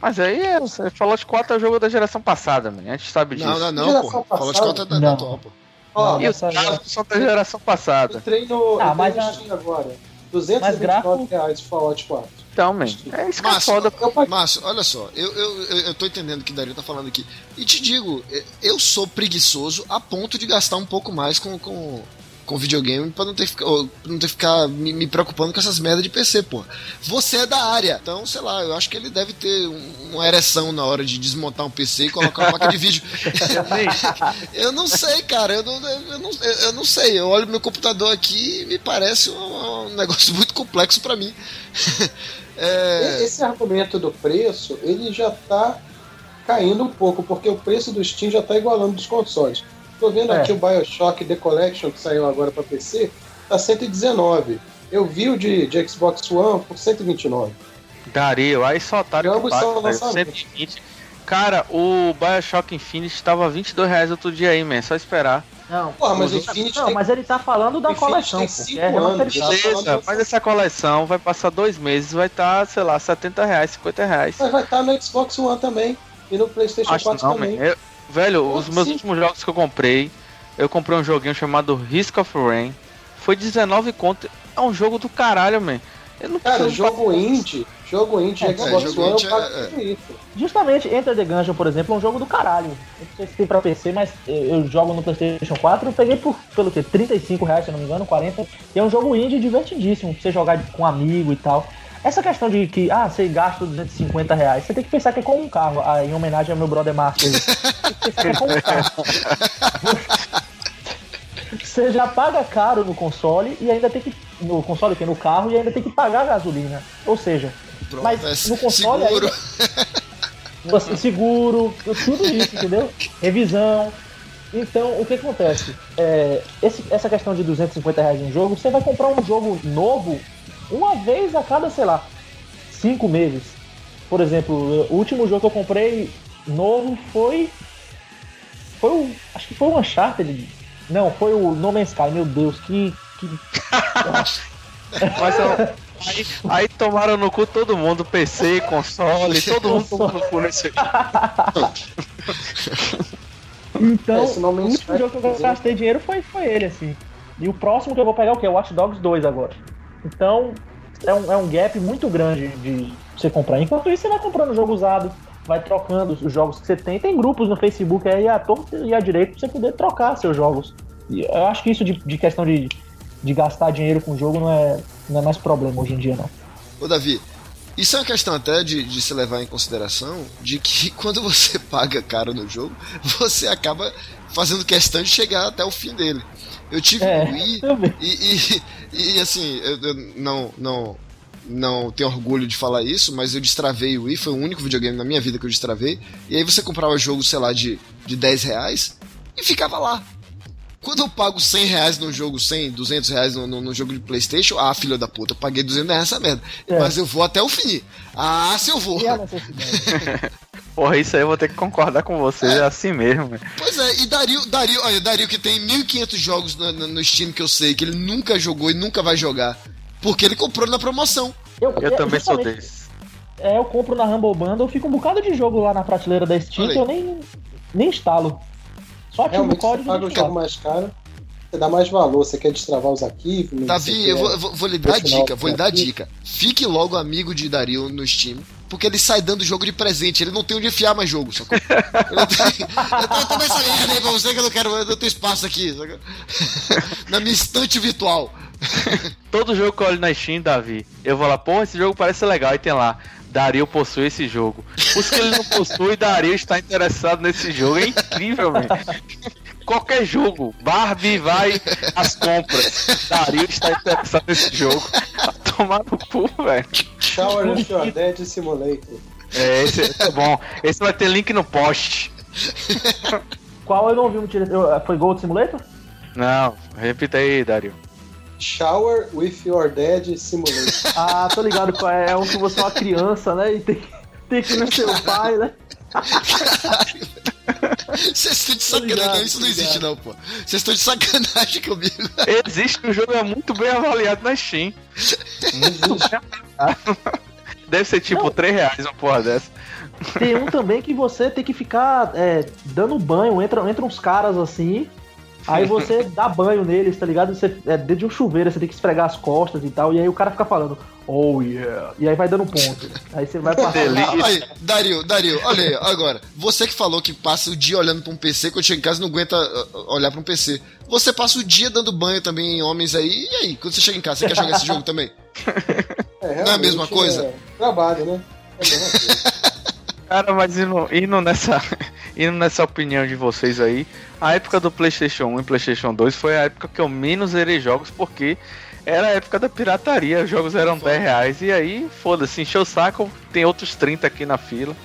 mas aí é, você falou de 4 é o jogo da geração passada, man. a gente sabe disso. Não, não, não, Geração pô. Falou de passada? conta da, da pô. Ó, E os caras são da geração passada. entrei no, Ah, entrei mas no a- Steam agora. Mas 229 gráfico- reais o Fallout 4. Então, man, é isso que é Márcio, foda. Eu. Márcio, olha só, eu, eu, eu, eu tô entendendo o que o Dario tá falando aqui. E te digo, eu sou preguiçoso a ponto de gastar um pouco mais com, com, com videogame pra não ter, que ficar- não ter ficar me, me preocupando com essas merdas de PC, pô. Você é da área, então, sei lá, eu acho que ele deve ter um- uma ereção na hora de desmontar um PC e colocar uma placa de vídeo. [laughs] eu não sei, cara, eu não, eu, não, eu não sei. Eu olho meu computador aqui e me parece um, um negócio muito complexo pra mim. [laughs] É, Esse argumento do preço, ele já tá caindo um pouco, porque o preço do Steam já tá igualando dos consoles. Tô vendo É. aqui o Bioshock The Collection, que saiu agora para PC, tá 119. Eu vi o de, de Xbox One por 129. Dario, aí só que Ambos são velho, lançamentos. 120. Cara, o Bioshock Infinite tava 22 reais outro dia aí, man, só esperar. Não, Porra, mas o não, Infinity não, tem- mas ele tá falando da Infinity coleção, tem porque é anos, Beleza, mas essa coleção vai passar dois meses, vai estar, sei lá, 70 reais, 50 reais. Mas vai estar no Xbox One também. E no PlayStation Acho 4 não, também. man. Eu- velho, Como os meus assim? últimos jogos que eu comprei, eu comprei um joguinho chamado Risk of Rain. Foi 19 conto. É um jogo do caralho, man. Eu não Cara, jogo indie, jogo indie É, Xbox jogo One, indie eu é- é. isso. Justamente, Enter the Gungeon, por exemplo, é um jogo do caralho. Eu não sei se tem pra PC, mas eu jogo no PlayStation 4. Eu peguei por, pelo quê? 35 reais, se eu não me engano, 40. E é um jogo indie divertidíssimo, pra você jogar com um amigo e tal. Essa questão de que, ah, você gasta 250 reais, você tem que pensar que é como um carro, ah, em homenagem ao meu brother Marcos. Tem que pensar que é como um carro. [laughs] Você já paga caro no console e ainda tem que. No console, que no carro, e ainda tem que pagar a gasolina. Ou seja, pronto, mas é no console seguro. você seguro, tudo isso, entendeu? Revisão. Então, o que acontece? É, esse- essa questão de 250 reais em jogo, você vai comprar um jogo novo uma vez a cada, sei lá, cinco meses. Por exemplo, o último jogo que eu comprei novo foi. Foi o. Acho que foi o Uncharted. Não, foi o No Man's Sky, meu Deus, que. que... [laughs] Mas aí, aí tomaram no cu todo mundo, PC, console, [laughs] todo mundo tomou no cu nesse. [laughs] Então, É, o último Sky, jogo que eu gastei dinheiro foi, foi ele, assim. E o próximo que eu vou pegar é o que? Watch Dogs 2 agora. Então, é um, é um gap muito grande de você comprar. Enquanto isso, você vai comprando jogo usado, vai trocando os jogos que você tem. Tem grupos no Facebook aí à torta e à direita pra você poder trocar seus jogos. E eu acho que isso de, de questão de, de gastar dinheiro com o jogo não é, não é mais problema hoje em dia, não. Ô Davi, isso é uma questão até de, de se levar em consideração de que [laughs] quando você paga caro no jogo, você acaba fazendo questão de chegar até o fim dele. Eu tive É, um Wii [laughs] e, e, e, assim, eu, eu não, não, não tenho orgulho de falar isso, mas eu destravei o Wii, foi o único videogame na minha vida que eu destravei. E aí você comprava jogo, sei lá, de, de 10 reais e ficava lá. Quando eu pago 100 reais num jogo, 100, 200 reais no, no, no jogo de Playstation, ah, filho da puta, eu paguei 200 reais nessa merda. É. Mas eu vou até o fim. Ah, se eu vou. E a necessidade? [laughs] Porra, isso aí eu vou ter que concordar com você, é, é assim mesmo. Véio. Pois é, e Dario, Dario, olha, Dario que tem 1.500 jogos no, no, no, Steam que eu sei que ele nunca jogou e nunca vai jogar, porque ele comprou na promoção. Eu, eu, eu também sou desse. É, eu compro na Humble Bundle, fica um bocado de jogo lá na prateleira da Steam que eu nem, nem instalo. Só ativo o código. Você paga um jogo mais caro, você dá mais valor, você quer destravar os arquivos. Davi, eu vou, vou, vou lhe dar dica, vou lhe dar dica. Fique logo amigo de Dario no Steam porque ele sai dando jogo de presente. Ele não tem onde enfiar mais jogo, sacou? Eu, tenho, tô, tô nessa linha aí pra você que eu não quero. Eu tenho espaço aqui, sacou? Na minha estante virtual. Todo jogo que eu olho na Steam, Davi, eu vou lá, pô, esse jogo parece legal, e tem lá. Dario possui esse jogo. Os que ele não possui, Dario está interessado nesse jogo. É incrível, velho. Qualquer jogo, Barbie vai às compras. Dario está interessado nesse jogo. Vai tomar no cu, velho. Shower of Your Dead Simulator. É, esse é bom. Esse vai ter link no post. Qual eu não vi no Foi Gold Simulator? Não, repita aí, Dario. Shower with Your Dead Simulator. [laughs] Ah, tô ligado qual é. Um que você é uma criança, né? E tem, tem que ir no seu pai, né? [laughs] Vocês estão de sacanagem, isso não existe não, pô. Vocês estão de sacanagem comigo. Existe, o jogo é muito bem avaliado na Steam. [laughs] Deve ser tipo não. 3 reais uma porra dessa. Tem um também que você tem que ficar é, dando banho, entra, entra uns caras assim, Aí você dá banho neles, tá ligado? Você, é dentro de um chuveiro, você tem que esfregar as costas e tal. E aí o cara fica falando, oh yeah. E aí vai dando ponto. Aí você vai passar. Aí, Dario, Dario, olha aí, agora. Você que falou que passa o dia olhando pra um PC, quando chega em casa não aguenta uh, uh, olhar pra um PC. Você passa o dia dando banho também em homens aí. E aí, quando você chega em casa, você quer jogar esse jogo também? [laughs] É, não é a mesma coisa? É, trabalho, né? É a mesma coisa. [laughs] Cara, mas indo, indo, nessa, [laughs] indo nessa opinião de vocês aí, a época do PlayStation 1 e PlayStation 2 foi a época que eu menos zerei jogos, porque era a época da pirataria, os jogos eram 10 reais, e aí, foda-se, encheu o saco, tem outros 30 aqui na fila.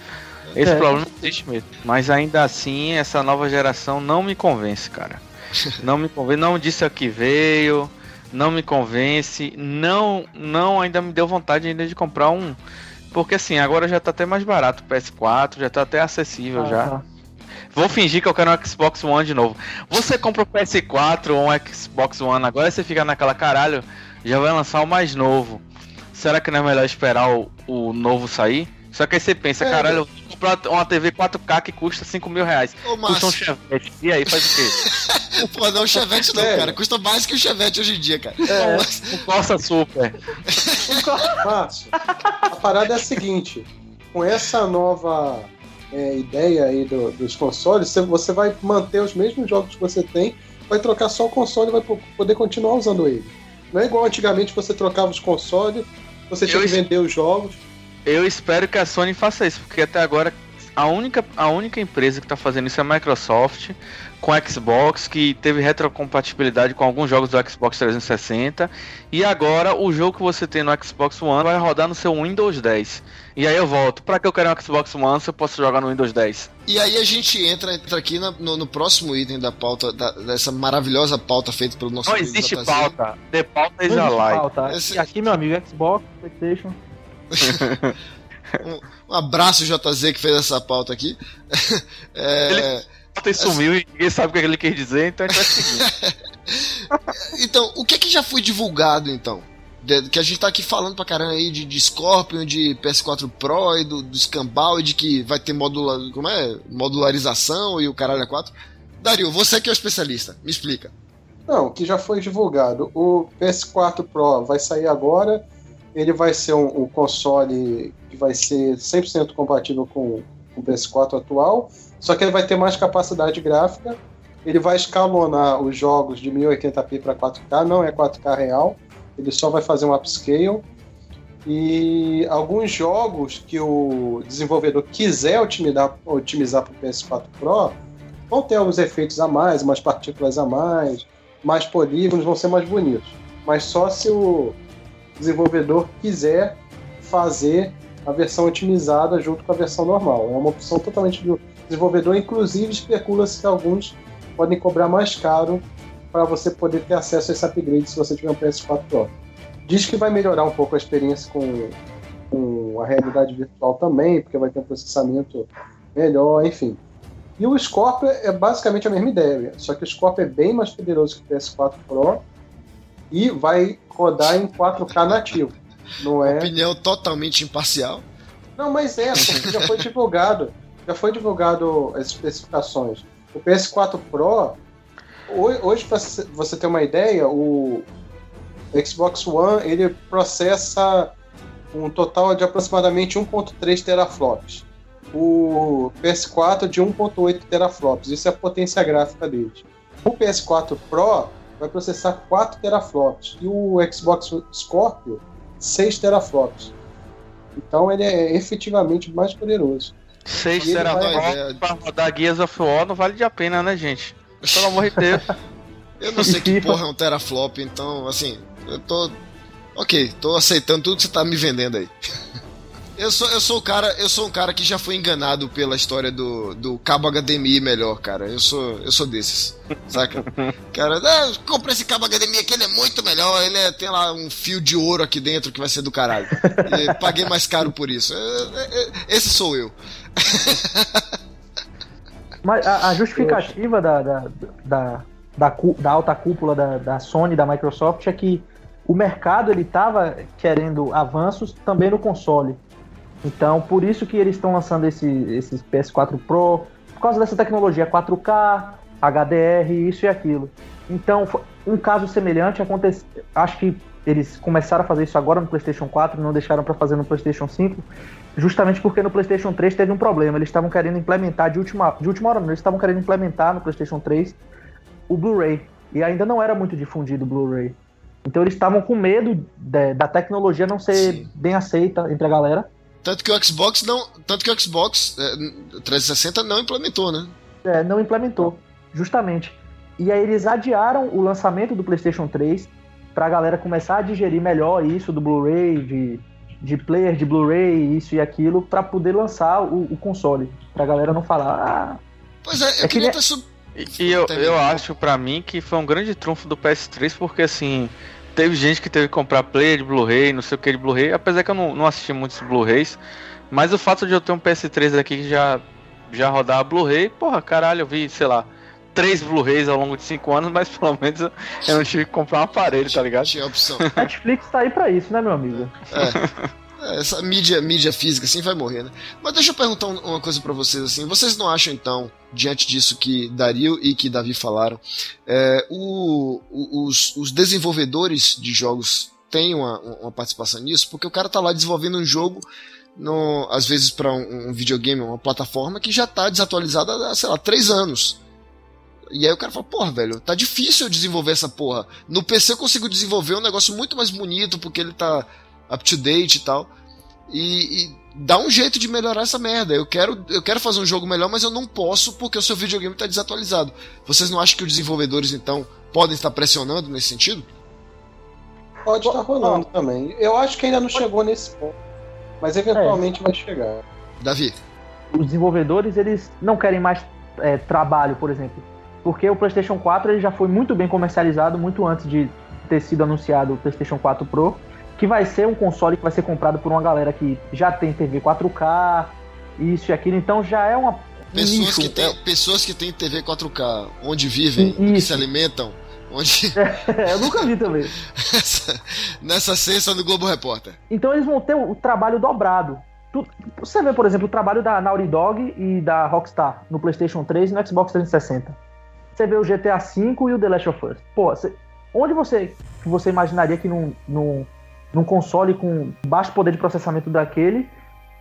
Esse é. problema existe mesmo. Mas ainda assim, essa nova geração não me convence, cara. [laughs] Não me convence, não disse a que veio, não me convence, não, não ainda me deu vontade ainda de comprar um porque assim, agora já tá até mais barato o PS4, já tá até acessível ah, já. Tá. Vou fingir que eu quero um Xbox One de novo. Você compra o PS4 ou um Xbox One agora você fica naquela caralho, já vai lançar o mais novo. Será que não é melhor esperar o, o novo sair? Só que aí você pensa, é, caralho, eu vou comprar uma TV 4K que custa 5 mil reais. Ô, custa um Chevette. E aí, faz o quê? [laughs] Pô, não, um Chevette não, é. cara. Custa mais que o Chevette hoje em dia, cara. É, Mas... um Corsa Super. [laughs] Márcio, a parada é a seguinte. Com essa nova é, ideia aí do, dos consoles, você vai manter os mesmos jogos que você tem, vai trocar só o console e vai poder continuar usando ele. Não é igual antigamente você trocava os consoles, você tinha eu que vender os jogos. Eu espero que a Sony faça isso, porque até agora a única, a única empresa que está fazendo isso é a Microsoft, com a Xbox, que teve retrocompatibilidade com alguns jogos do Xbox 360. E agora o jogo que você tem no Xbox One vai rodar no seu Windows 10. E aí eu volto. Para que eu quero um Xbox One se eu posso jogar no Windows 10? E aí a gente entra, entra aqui no, no, próximo item da pauta, da, dessa maravilhosa pauta feita pelo nosso Não existe pauta. The pauta is a lie. Esse... Aqui, meu amigo, Xbox, Playstation um, um, abraço, JZ, que fez essa pauta aqui. É, ele pauta e sumiu e ninguém sabe o que ele quer dizer, então a gente vai seguir. [laughs] então, o que é que já foi divulgado, então? De, que a gente tá aqui falando pra caramba aí de, de Scorpion, de PS4 Pro e do, do Scambal e de que vai ter modula, como é? modularização e o caralho a 4. Dario, você que é o especialista, me explica. Não, que já foi divulgado. O PS4 Pro vai sair agora ele vai ser um, um console que vai ser 100% compatível com, com o PS4 atual, só que ele vai ter mais capacidade gráfica. Ele vai escalonar os jogos de 1080p para 4K, não é 4K real, ele só vai fazer um upscale. E alguns jogos que o desenvolvedor quiser otimizar, otimizar para o PS4 Pro vão ter alguns efeitos a mais, umas partículas a mais, mais polígonos, vão ser mais bonitos. Mas só se o, desenvolvedor quiser fazer a versão otimizada junto com a versão normal. É uma opção totalmente do desenvolvedor, inclusive especula-se que alguns podem cobrar mais caro para você poder ter acesso a esse upgrade se você tiver um PS4 Pro. Diz que vai melhorar um pouco a experiência com, com a realidade virtual também, porque vai ter um processamento melhor, enfim. E o Scorpio é basicamente a mesma ideia, só que o Scorpio é bem mais poderoso que o PS4 Pro e vai rodar em 4K nativo. Não é... Opinião totalmente imparcial. Não, mas é, porque já foi divulgado. Já foi divulgado as especificações. O PS4 Pro, hoje, para você ter uma ideia, o Xbox One ele processa um total de aproximadamente 1.3 teraflops. O PS4 de 1.8 teraflops. Isso é a potência gráfica dele. O PS4 Pro vai processar 4 teraflops e o Xbox Scorpio 6 teraflops. Então ele é efetivamente mais poderoso. 6 teraflops vai... para rodar Gears of War não vale a pena, né, gente? Pelo amor de Deus. [laughs] Eu não sei que porra é um teraflop, então, assim, eu tô. Ok, tô aceitando tudo que você tá me vendendo aí. [laughs] Eu sou, eu sou o cara, eu sou um cara que já foi enganado pela história do, do cabo HDMI melhor, cara. Eu sou, eu sou desses, saca? [laughs] Cara, ah, comprei esse cabo HDMI aqui, ele é muito melhor. Ele é, tem lá um fio de ouro aqui dentro que vai ser do caralho. E paguei mais caro por isso. Esse sou eu. [laughs] Mas a, a justificativa da, da, da, da, da alta cúpula da, da Sony, da Microsoft, é que o mercado ele estava querendo avanços também no console. Então, por isso que eles estão lançando esse, esses PS4 Pro, por causa dessa tecnologia 4K, HDR, isso e aquilo. Então, um caso semelhante aconteceu. Acho que eles começaram a fazer isso agora no PlayStation 4, não deixaram para fazer no PlayStation 5, justamente porque no PlayStation 3 teve um problema. Eles estavam querendo implementar de última, de última hora, não, eles estavam querendo implementar no PlayStation 3 o Blu-ray. E ainda não era muito difundido o Blu-ray. Então eles estavam com medo de, da tecnologia não ser Sim. bem aceita entre a galera. Tanto que o Xbox não. Tanto que o Xbox é, 360 não implementou, né? É, não implementou. Justamente. E aí eles adiaram o lançamento do PlayStation 3 para a galera começar a digerir melhor isso do Blu-ray, de, de player de Blu-ray, isso e aquilo, para poder lançar o, o console. Pra galera não falar. Ah, pois é, eu é queria que... ter. E, e eu, eu acho para mim que foi um grande trunfo do PS3, porque assim teve gente que teve que comprar player de Blu-ray, não sei o que de Blu-ray, apesar que eu não, não assisti muitos Blu-rays. Mas o fato de eu ter um PS3 aqui que já, já rodava Blu-ray, porra, caralho, eu vi, sei lá, três Blu-rays ao longo de cinco anos, mas [laughs] pelo menos eu não tive que comprar um aparelho, tá ligado? Tinha opção. Netflix tá aí pra isso, né, meu amigo? É. É, essa mídia, mídia física assim vai morrer, né? Mas deixa eu perguntar uma coisa para vocês assim. Vocês não acham então, diante disso que Dario e que Davi falaram, é, o, os, os, desenvolvedores de jogos têm uma, uma, participação nisso? Porque o cara tá lá desenvolvendo um jogo, no, às vezes para um, um, videogame, uma plataforma que já tá desatualizada há, sei lá, três anos. E aí o cara fala, porra, velho, tá difícil eu desenvolver essa porra. No PC eu consigo desenvolver um negócio muito mais bonito, porque ele tá up to date e tal. E, e, dá um jeito de melhorar essa merda. Eu quero, eu quero fazer um jogo melhor, mas eu não posso porque o seu videogame está desatualizado. Vocês não acham que os desenvolvedores então podem estar pressionando nesse sentido? Pode estar rolando também. Eu acho que ainda não chegou nesse ponto, mas eventualmente é. vai chegar. Davi. Os desenvolvedores eles não querem mais é, trabalho, por exemplo, porque o PlayStation 4 ele já foi muito bem comercializado muito antes de ter sido anunciado o PlayStation 4 Pro que vai ser um console que vai ser comprado por uma galera que já tem TV 4K, isso e aquilo, então já é uma. Pessoas, nicho, que, tem, é... pessoas que têm TV 4K, onde vivem, que se alimentam. Onde... [laughs] É, eu nunca vi também. Nessa cesta do Globo Repórter. Então eles vão ter o, trabalho dobrado. Tu, você vê, por exemplo, o trabalho da Naughty Dog e da Rockstar no PlayStation 3 e no Xbox 360. Você vê o GTA V e o The Last of Us. Pô, você, onde você, você imaginaria que num num console com baixo poder de processamento daquele,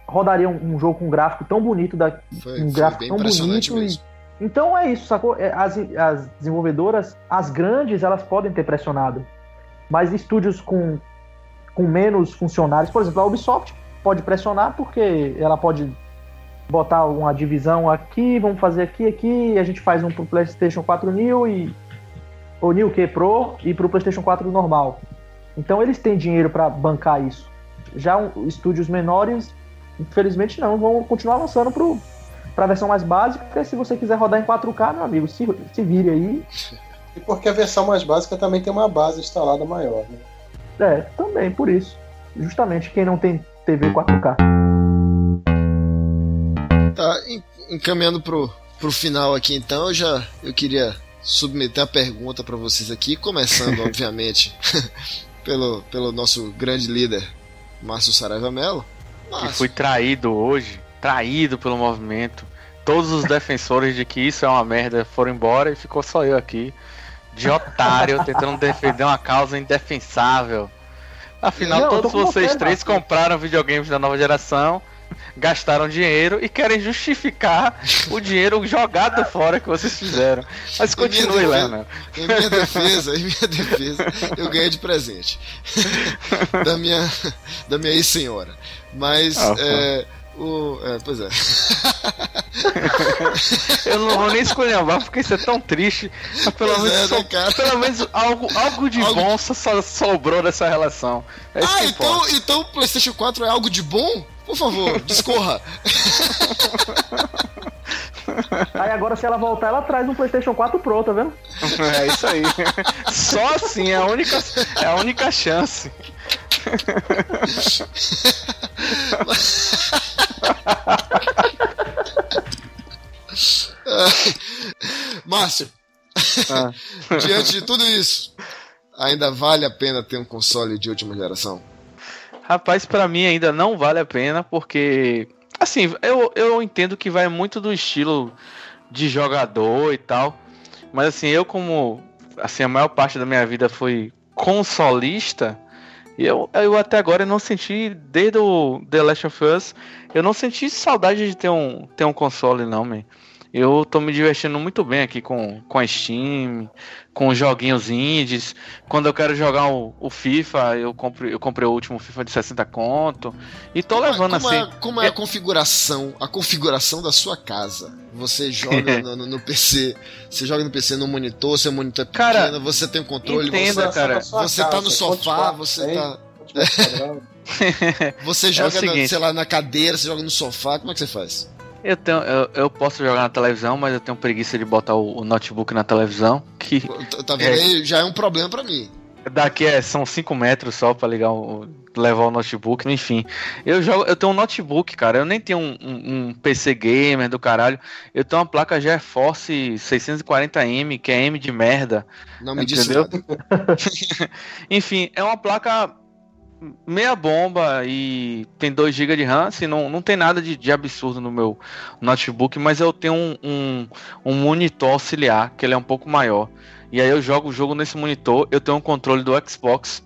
rodaria um, um jogo com um gráfico tão bonito, da, foi, um gráfico tão bonito. E, então é isso, sacou? É, as, as desenvolvedoras, as grandes, elas podem ter pressionado. Mas estúdios com, com menos funcionários, por exemplo, a Ubisoft pode pressionar porque ela pode botar uma divisão aqui, vamos fazer aqui, aqui, a gente faz um pro PlayStation 4 New e o New que Pro e pro PlayStation 4 normal. Então eles têm dinheiro para bancar isso. Já um, estúdios menores, infelizmente não, vão continuar lançando para a versão mais básica. Se você quiser rodar em 4K, meu amigo, se, se vire aí. E porque a versão mais básica também tem uma base instalada maior, né? É, também, por isso. Justamente quem não tem TV 4K. Tá, encaminhando pro, pro final aqui então, eu já eu queria submeter a pergunta para vocês aqui, começando, [laughs] obviamente, pelo, pelo nosso grande líder, Márcio Saraiva Mello. Que fui traído hoje, traído pelo movimento. Todos os defensores de que isso é uma merda foram embora e ficou só eu aqui, de otário, [laughs] tentando defender uma causa indefensável. Afinal, Não, todos vocês três compraram videogames da nova geração gastaram dinheiro e querem justificar o dinheiro jogado fora que vocês fizeram. Mas continue lá, né? Em minha defesa, em minha defesa, eu ganhei de presente da minha da minha ex-senhora. Mas ah, é, o, é, pois é. eu não vou nem escolher porque isso é tão triste. Mas pelo pois menos, é, né, pelo menos algo, algo de algo... bom só sobrou dessa relação. É ah, então, então o PlayStation 4 é algo de bom? Por favor, discorra. Aí agora, se ela voltar, ela traz um PlayStation 4 Pro, tá vendo? É isso aí. Só assim, é a única, é a única chance. [laughs] Márcio, ah. [laughs] diante de tudo isso, ainda vale a pena ter um console de última geração? Rapaz, para mim ainda não vale a pena, porque. Assim, eu, eu entendo que vai muito do estilo de jogador e tal. Mas assim, eu como. Assim, a maior parte da minha vida foi consolista. E eu, eu até agora não senti, desde o The Last of Us, eu não senti saudade de ter um, ter um console, não, man. Eu tô me divertindo muito bem aqui com, com a Steam, com os joguinhos indies. Quando eu quero jogar o, o FIFA, eu comprei, eu comprei o último FIFA de 60 conto. E tô como é- levando como assim. É, como é, a configuração, a configuração da sua casa? Você joga [laughs] no, no, no, PC, você joga no PC no monitor, seu monitor é pequeno, cara, você tem o um controle, entenda, você, cara. você tá no sofá, você tá. [laughs] [laughs] você joga, é na, sei lá, na cadeira, você joga no sofá, como é que você faz? Eu, tenho, eu, eu, posso jogar na televisão, mas eu tenho preguiça de botar o, o notebook na televisão. Que tá vendo é, aí? Já é um problema para mim. Daqui é, são 5 metros só para ligar o, levar o notebook, enfim. Eu jogo, eu tenho um notebook, cara. Eu nem tenho um, um, um PC gamer do caralho. Eu tenho uma placa GeForce 640M, que é M de merda. Não me entendeu? [laughs] enfim, é uma placa meia bomba e tem 2 GB de RAM, assim, não, não tem nada de, de, absurdo no meu notebook, mas eu tenho um, um, um, monitor auxiliar, que ele é um pouco maior. E aí eu jogo o jogo nesse monitor, eu tenho um controle do Xbox,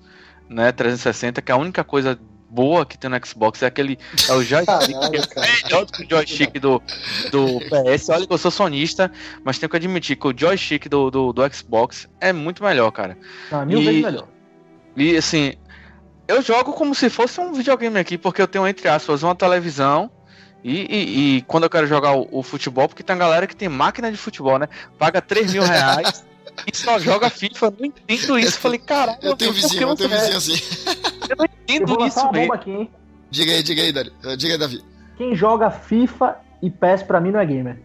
né, 360, que é a única coisa boa que tem no Xbox é aquele. É o [laughs] joystick é melhor do que o joystick do, do PS. Olha que eu sou sonista, mas tenho que admitir que o joystick do, do, do Xbox é muito melhor, cara. Ah, mil e, vezes melhor. E assim, eu jogo como se fosse um videogame aqui, porque eu tenho, entre aspas, uma televisão. E, e, e quando eu quero jogar o, o, futebol, porque tem galera que tem máquina de futebol, né? Paga 3 mil reais [laughs] e só joga FIFA. Eu não entendo isso. Falei, caralho, eu tenho vizinho, eu tenho vizinho assim. Eu não entendo eu isso, velho. Aqui, Diga aí, diga aí, Davi. Uh, diga aí, Davi. Quem joga FIFA e PES pra mim não é gamer.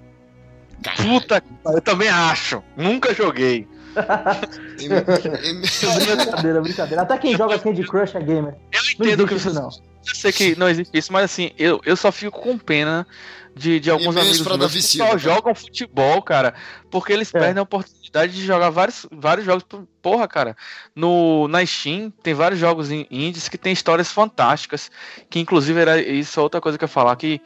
Puta, eu também acho. Nunca joguei [laughs] brincadeira, brincadeira. Até quem joga Candy Crush é gamer. Eu entendo não que isso não. Eu sei que não existe isso, mas assim, eu, eu só fico com pena de, de alguns amigos meus que só jogam futebol, cara, porque eles é. perdem a oportunidade de jogar vários, vários jogos. Porra, cara, no, na Steam tem vários jogos indies que tem histórias fantásticas, que inclusive era isso é outra coisa que eu ia falar, que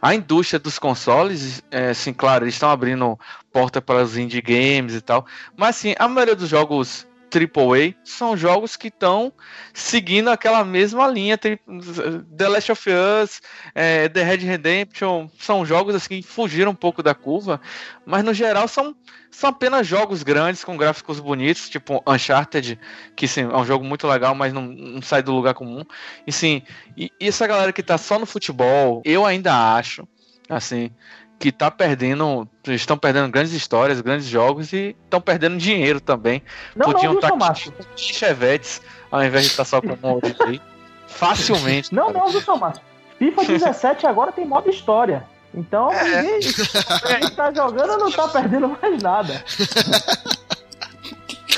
a indústria dos consoles, é, assim, claro, eles estão abrindo porta para os indie games e tal, mas assim, a maioria dos jogos AAA são jogos que estão seguindo aquela mesma linha. The Last of Us, é, The Red Redemption, são jogos assim que fugiram um pouco da curva, mas no geral são, são apenas jogos grandes com gráficos bonitos, tipo Uncharted, que sim, é um jogo muito legal, mas não, não sai do lugar comum. E sim, e, e essa galera que tá só no futebol, eu ainda acho, assim, que tá perdendo, estão perdendo grandes histórias, grandes jogos e estão perdendo dinheiro também. Não, Podiam estar tá chevetes ao invés de estar tá só com um aí. [laughs] Facilmente. Não, não, viu, Márcio? FIFA 17 agora tem modo história. Então, é. ninguém, quem [laughs] tá jogando não tá perdendo mais nada. [laughs]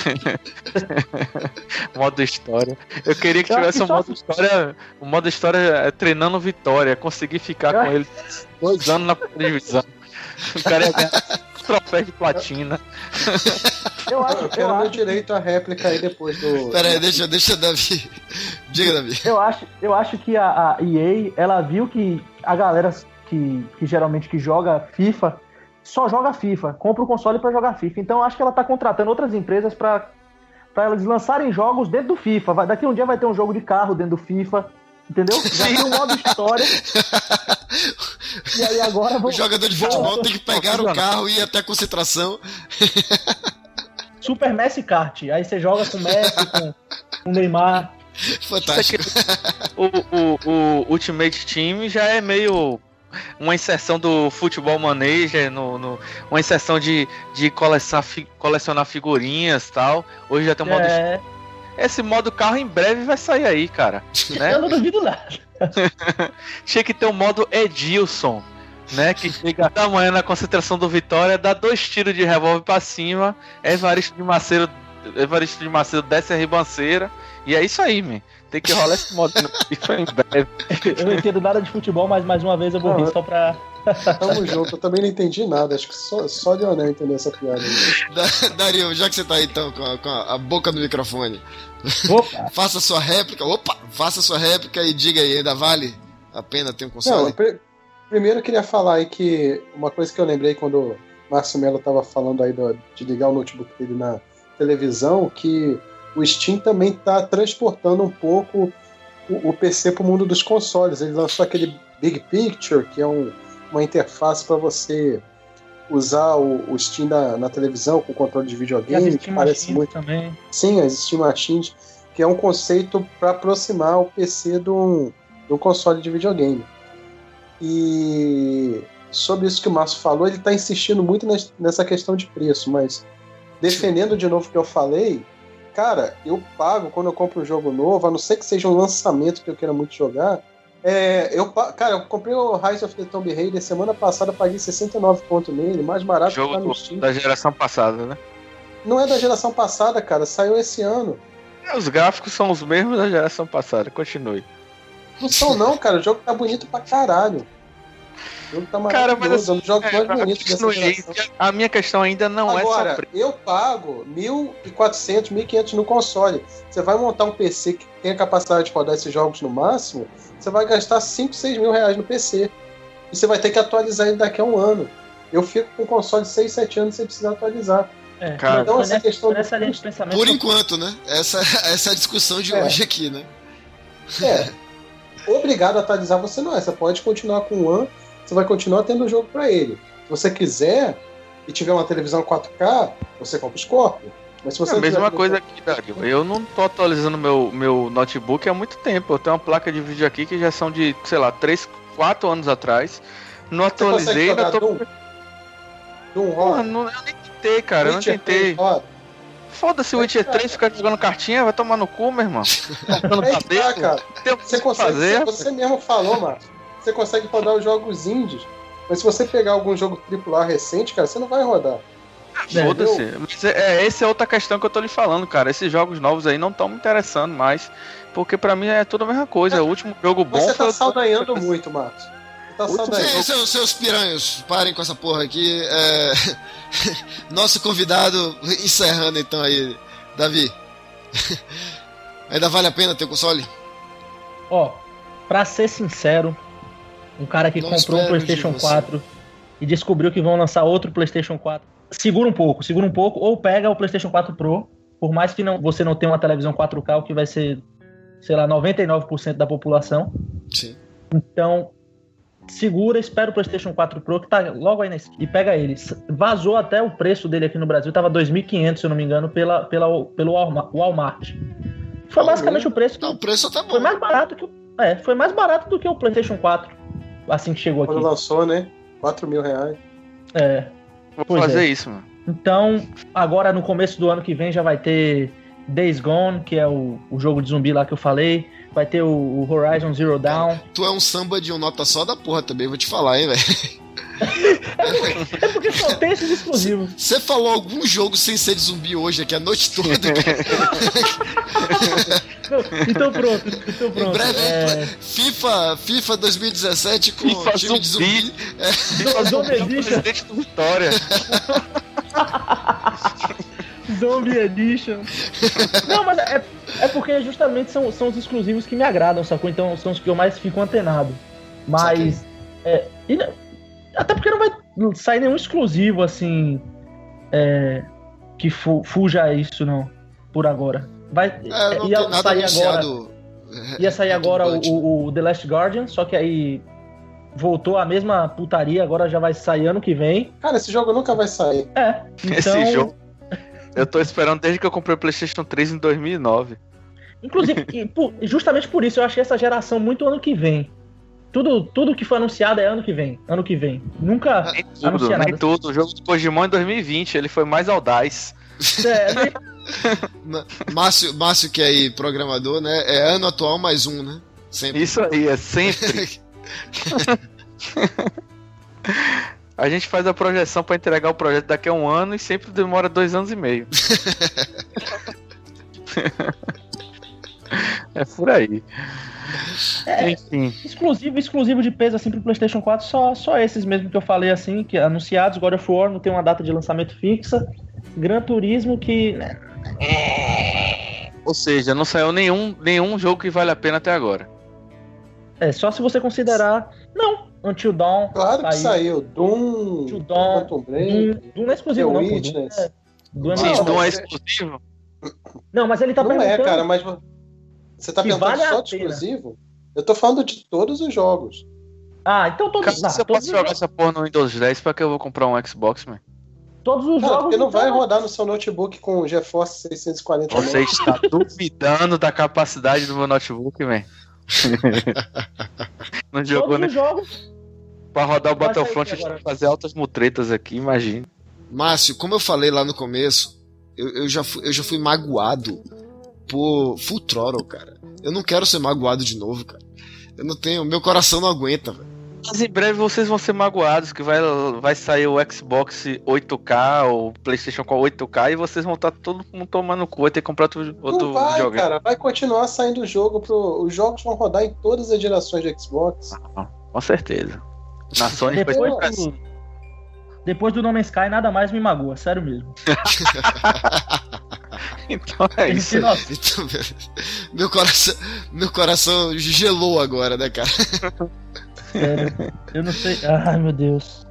[laughs] modo história. Eu queria que tivesse um modo história, um modo história é, treinando vitória, conseguir ficar com ele dois anos na divisão. [laughs] O cara ia ganhar [laughs] troféu de platina. Eu acho, eu quero eu acho... direito à réplica aí depois do. Pera aí, deixa, deixa Davi. Diga, Davi. Eu acho, eu acho que a, a EA, ela viu que a galera que, que geralmente que joga FIFA só joga FIFA, compra o console para jogar FIFA. Então acho que ela tá contratando outras empresas para para elas lançarem jogos dentro do FIFA. Vai, daqui um dia vai ter um jogo de carro dentro do FIFA. Entendeu? Já tem um modo história. [laughs] e aí agora vamos, O jogador de futebol tem que pegar o carro e ir até a concentração. [laughs] Super Messi Kart. Aí você joga com Messi, com, com Neymar. Fantástico. O, o, o Ultimate Team já é meio uma inserção do Futebol Manager, no, no, uma inserção de, de colecionar, fi, colecionar figurinhas tal. Hoje já tem um modo. É. Esse modo carro em breve vai sair aí, cara. Né? [laughs] Eu não duvido nada. [laughs] Tinha que ter um modo Edilson, né? Que chega da manhã na concentração do Vitória, dá dois tiros de revólver pra cima, Evaristo de Macedo, Evaristo de Macedo desce a ribanceira, e é isso aí, man. Tem que rolar esse modo no FIFA em breve. Eu não entendo nada de futebol, mas mais uma vez eu vou rir só pra. Tamo junto, eu também não entendi nada. Acho que só, só Leonel entendeu essa piada. Dario, já que você tá aí então com a, com a boca no microfone, Opa. [laughs] faça sua réplica. Opa! Faça sua réplica e diga aí, ainda vale a pena ter um console? Não, pr primeiro eu queria falar aí que uma coisa que eu lembrei quando o Márcio Melo tava falando aí do, de ligar o notebook dele na televisão, que o Steam também está transportando um pouco o, o PC para o mundo dos consoles. Ele lançou aquele Big Picture, que é um, uma interface para você usar o, o Steam na, na, televisão com controle de videogame, que parece muito também. Sim, as Steam Machines, que é um conceito para aproximar o PC do, do console de videogame. E sobre isso que o Márcio falou, ele está insistindo muito nessa questão de preço, mas defendendo de novo o que eu falei, cara, eu pago quando eu compro um jogo novo, a não ser que seja um lançamento que eu queira muito jogar. É, eu, cara, eu comprei o Rise of the Tomb Raider semana passada, paguei 69 pontos nele, mais barato jogo que tá no Steam. da geração passada, né? Não é da geração passada, cara, saiu esse ano. É, os gráficos são os mesmos da geração passada, continue. Não são não, cara, o jogo tá bonito pra caralho. O jogo tá Cara, mas assim, é um jogo é, mais bonito dessa geração. A minha questão ainda não Agora, é só eu pago 1.400, 1.500 no console. Você vai montar um PC que tem a capacidade de rodar esses jogos no máximo, você vai gastar 5, 6 mil reais no PC. E você vai ter que atualizar ele daqui a um ano. Eu fico com o console de 6, 7 anos sem precisar atualizar. É, Cara, então essa nessa, questão nessa linha de pensamento. Por enquanto, né? Essa, [laughs] essa é a discussão de é. hoje aqui, né? É. [laughs] Obrigado a atualizar você não é. Você pode continuar com o One você vai continuar tendo o jogo para ele. Se você quiser e tiver uma televisão 4K, você compra o Scorpio. Mas se você é a mesma coisa aqui, Dario. Eu não tô atualizando meu, meu notebook há muito tempo. Eu tenho uma placa de vídeo aqui que já são de, sei lá, 3, 4 anos atrás. Não atualizei, ainda tô. Doom? Doom Porra, não, eu nem tentei, cara. eu não tentei. Foda-se o Witcher 3 ficar jogando cartinha, vai tomar no cu, meu irmão. [laughs] Tá, tá, cara. Você consegue, fazer. Você mesmo falou, Márcio você consegue rodar os jogos indies. Mas se você pegar algum jogo AAA recente, cara, você não vai rodar. Foda-se. Mas é, essa é outra questão que eu tô lhe falando, cara. Esses jogos novos aí não estão me interessando mais. Porque pra mim é tudo a mesma coisa. É, o último jogo bom. Você tá saudanhando muito, Marcos. Tá Sim, seus, seus piranhos, parem com essa porra aqui. É... [laughs] Nosso convidado, encerrando então aí, Davi. [laughs] Ainda vale a pena ter o console? Ó, pra ser sincero, um cara que Não comprou um PlayStation 4 e descobriu que vão lançar outro PlayStation 4. Segura um pouco, segura um pouco, ou pega o PlayStation 4 Pro, por mais que não, você não tenha uma televisão 4K, o que vai ser, sei lá, 99% da população. Sim. Então, segura, espera o PlayStation 4 Pro, que tá logo aí na esquina, e pega ele. Vazou até o preço dele aqui no Brasil, tava 2.500, se eu não me engano, pela, pela, pelo Walmart. Foi basicamente o preço que. Não, o preço tá bom. Foi mais barato que o. É, foi mais barato do que o PlayStation 4 assim que chegou Quando aqui. Quando lançou, né? 4 mil reais. É. Vou pois fazer é. isso, mano. Então, agora no começo do ano que vem já vai ter Days Gone, que é o, o jogo de zumbi lá que eu falei. Vai ter o, o Horizon Zero Dawn. Tu é um samba de um nota só da porra também, vou te falar, hein, velho. [laughs] é porque só tem esses exclusivos. Você falou algum jogo sem ser de zumbi hoje aqui a noite toda? [laughs] Então pronto, então pronto. Em breve, é... FIFA, FIFA 2017 com FIFA time de zumbi. É. Zombie Edition. Presidente do Vitória. [laughs] Zombie Edition. Não, mas é, é porque justamente são, são os exclusivos que me agradam, sacou? Então são os que eu mais fico antenado. Mas. É, e, até porque não vai sair nenhum exclusivo assim. É, que fu, fuja a isso, não. Por agora. Vai, É, não [laughs] ia sair agora. Ia sair é, agora o, o, The Last Guardian, só que aí voltou a mesma putaria, agora já vai sair ano que vem. Cara, esse jogo nunca vai sair. É. Então, Esse jogo. Eu tô esperando desde que eu comprei o PlayStation 3 em 2009. Inclusive, [laughs] por- justamente por isso eu achei essa geração muito ano que vem. Tudo, tudo que foi anunciado é ano que vem. Ano que vem. Nunca. Nem tudo, Anuncia nem nada. tudo. O jogo do Kojimon em 2020, ele foi mais audaz. É, nem- [laughs] Ma- Márcio, Márcio, que é aí programador, né? É ano atual mais um, né? Sempre. Isso aí, é sempre. [laughs] A gente faz a projeção pra entregar o projeto daqui a um ano e sempre demora dois anos e meio. [laughs] é por aí. É. Enfim. exclusivo, exclusivo de peso assim pro PlayStation 4, só, só esses mesmo que eu falei assim, que anunciados, God of War não tem uma data de lançamento fixa. Gran Turismo que. né, Ou seja, não saiu nenhum, nenhum jogo que vale a pena até agora. É, só se você considerar. Não, Until Dawn. Claro que saiu. saiu. Doom, Until Dawn. Doom, Doom não é exclusivo, The não. Witness. Doom é, Doom é Não, Sim, não é exclusivo? Não, mas ele tá Não é, perguntando. cara, mas você tá que perguntando vale só de exclusivo? Eu tô falando de todos os jogos. Ah, então todos, Cara, ah, se eu posso os, jogar jogos, essa porra no Windows 10, pra que eu vou comprar um Xbox, man? todos os Cara, jogos. porque não então, vai rodar no seu notebook com GeForce 640 Você não. está [laughs] duvidando da capacidade do meu notebook, man? [laughs] não jogou Todos nem os jogos. pra rodar o Vai Battlefront, a gente vai fazer altas mutretas aqui, imagina. Márcio, como eu falei lá no começo, eu, eu já, fui, eu já fui magoado por Full Throttle, cara. Eu não quero ser magoado de novo, cara. Eu não tenho. Meu coração não aguenta, velho. Mas em breve vocês vão ser magoados, que vai, vai sair o Xbox 8K, ou Playstation com 8K, e vocês vão estar todo mundo tomando cu, vai ter que comprar outro, outro Não vai, videogame. cara. Vai continuar saindo o jogo pro. Os jogos vão rodar em todas as gerações de Xbox. Com certeza. Na [laughs] Sony vai Depois ser assim. do, depois do No Man's Sky, nada mais me magoa, sério mesmo. [laughs] [laughs] Então é isso. Então, meu coração, meu coração gelou agora, né, cara? sério. Eu não sei. Ai, meu Deus.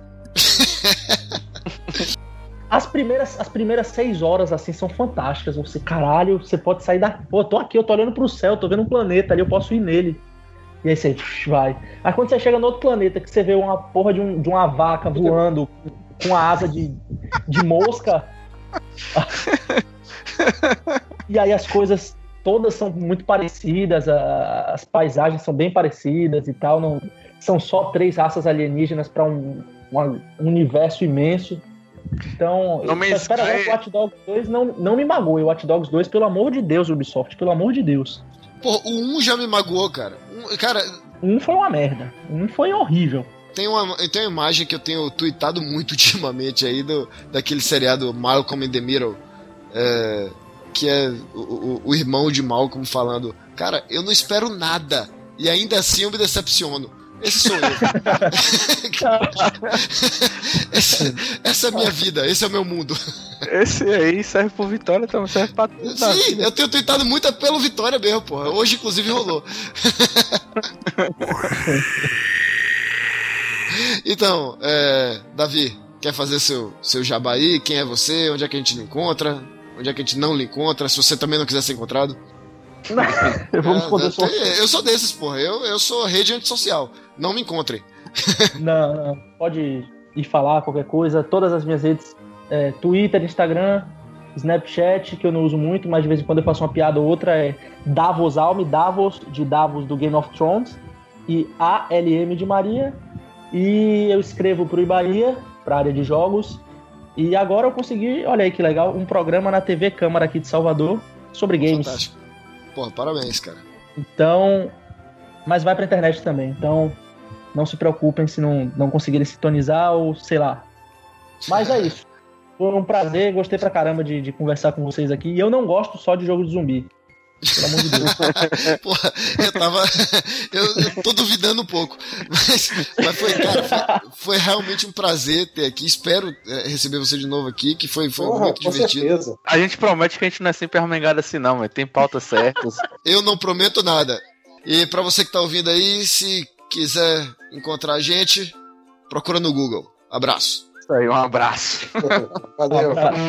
As primeiras, as primeiras seis horas, assim, são fantásticas. Você, caralho, você pode sair da. Pô, eu tô aqui, eu tô olhando pro céu, tô vendo um planeta ali, eu posso ir nele. E aí você vai. Aí quando você chega no outro planeta, que você vê uma porra de, um- de uma vaca voando com a asa de, de mosca. [laughs] e aí as coisas todas são muito parecidas, a- as paisagens são bem parecidas e tal. Não, são só três raças alienígenas para um, um universo imenso. Então, agora Sky- que o Watch Dogs 2 não, não me magoe. O Watch Dogs 2, pelo amor de Deus, Ubisoft, pelo amor de Deus. Pô, o 1 já me magoou, cara. Um- cara, Um foi uma merda. Um foi horrível. tem uma, tem uma imagem que eu tenho tweetado muito [laughs] ultimamente aí do, daquele seriado Malcolm in the Middle. É, que é o, o- o irmão de Malcolm falando: Cara, eu não espero nada. E ainda assim eu me decepciono. Esse sou eu. [laughs] essa, essa é a minha vida, esse é o meu mundo. Esse aí serve pro Vitória, também serve pra tudo. Sim, eu tenho tweetado muito pelo Vitória mesmo, porra. Hoje, inclusive, rolou. [laughs] então, é, Davi, quer fazer seu, seu jabá aí? Quem é você? Onde é que a gente encontra? Onde é que a gente não lhe encontra? Se você também não quiser ser encontrado. [laughs] É, eu, sou desses, porra. Eu, eu sou rede antissocial. Não me encontrem. [laughs] Não, não. Pode ir falar qualquer coisa. Todas as minhas redes: é, Twitter, Instagram, Snapchat, que eu não uso muito, mas de vez em quando eu faço uma piada ou outra. É Davos Alme, Davos, de Davos do Game of Thrones. E ALM de Maria. E eu escrevo pro Ibaria, pra área de jogos. E agora eu consegui, olha aí que legal, um programa na TV Câmara aqui de Salvador sobre games. Fantástico. Porra, parabéns, cara. Então, mas vai pra internet também. Então, não se preocupem se não, não conseguirem sintonizar ou sei lá. Mas é isso. [laughs] Foi um prazer, gostei pra caramba de, de conversar com vocês aqui. E eu não gosto só de jogo de zumbi. Pelo amor de Deus. [laughs] Porra, eu tava. [laughs] Eu, eu tô duvidando um pouco. Mas, mas foi, cara, foi, foi, realmente um prazer ter aqui. Espero é, receber você de novo aqui, que foi, foi Porra, muito divertido. Certeza. A gente promete que a gente não é sempre armengado assim, não, mas tem pautas certas. [laughs] eu não prometo nada. E para você que tá ouvindo aí, se quiser encontrar a gente, procura no Google. Abraço. Isso aí, um abraço. Valeu. Um abraço.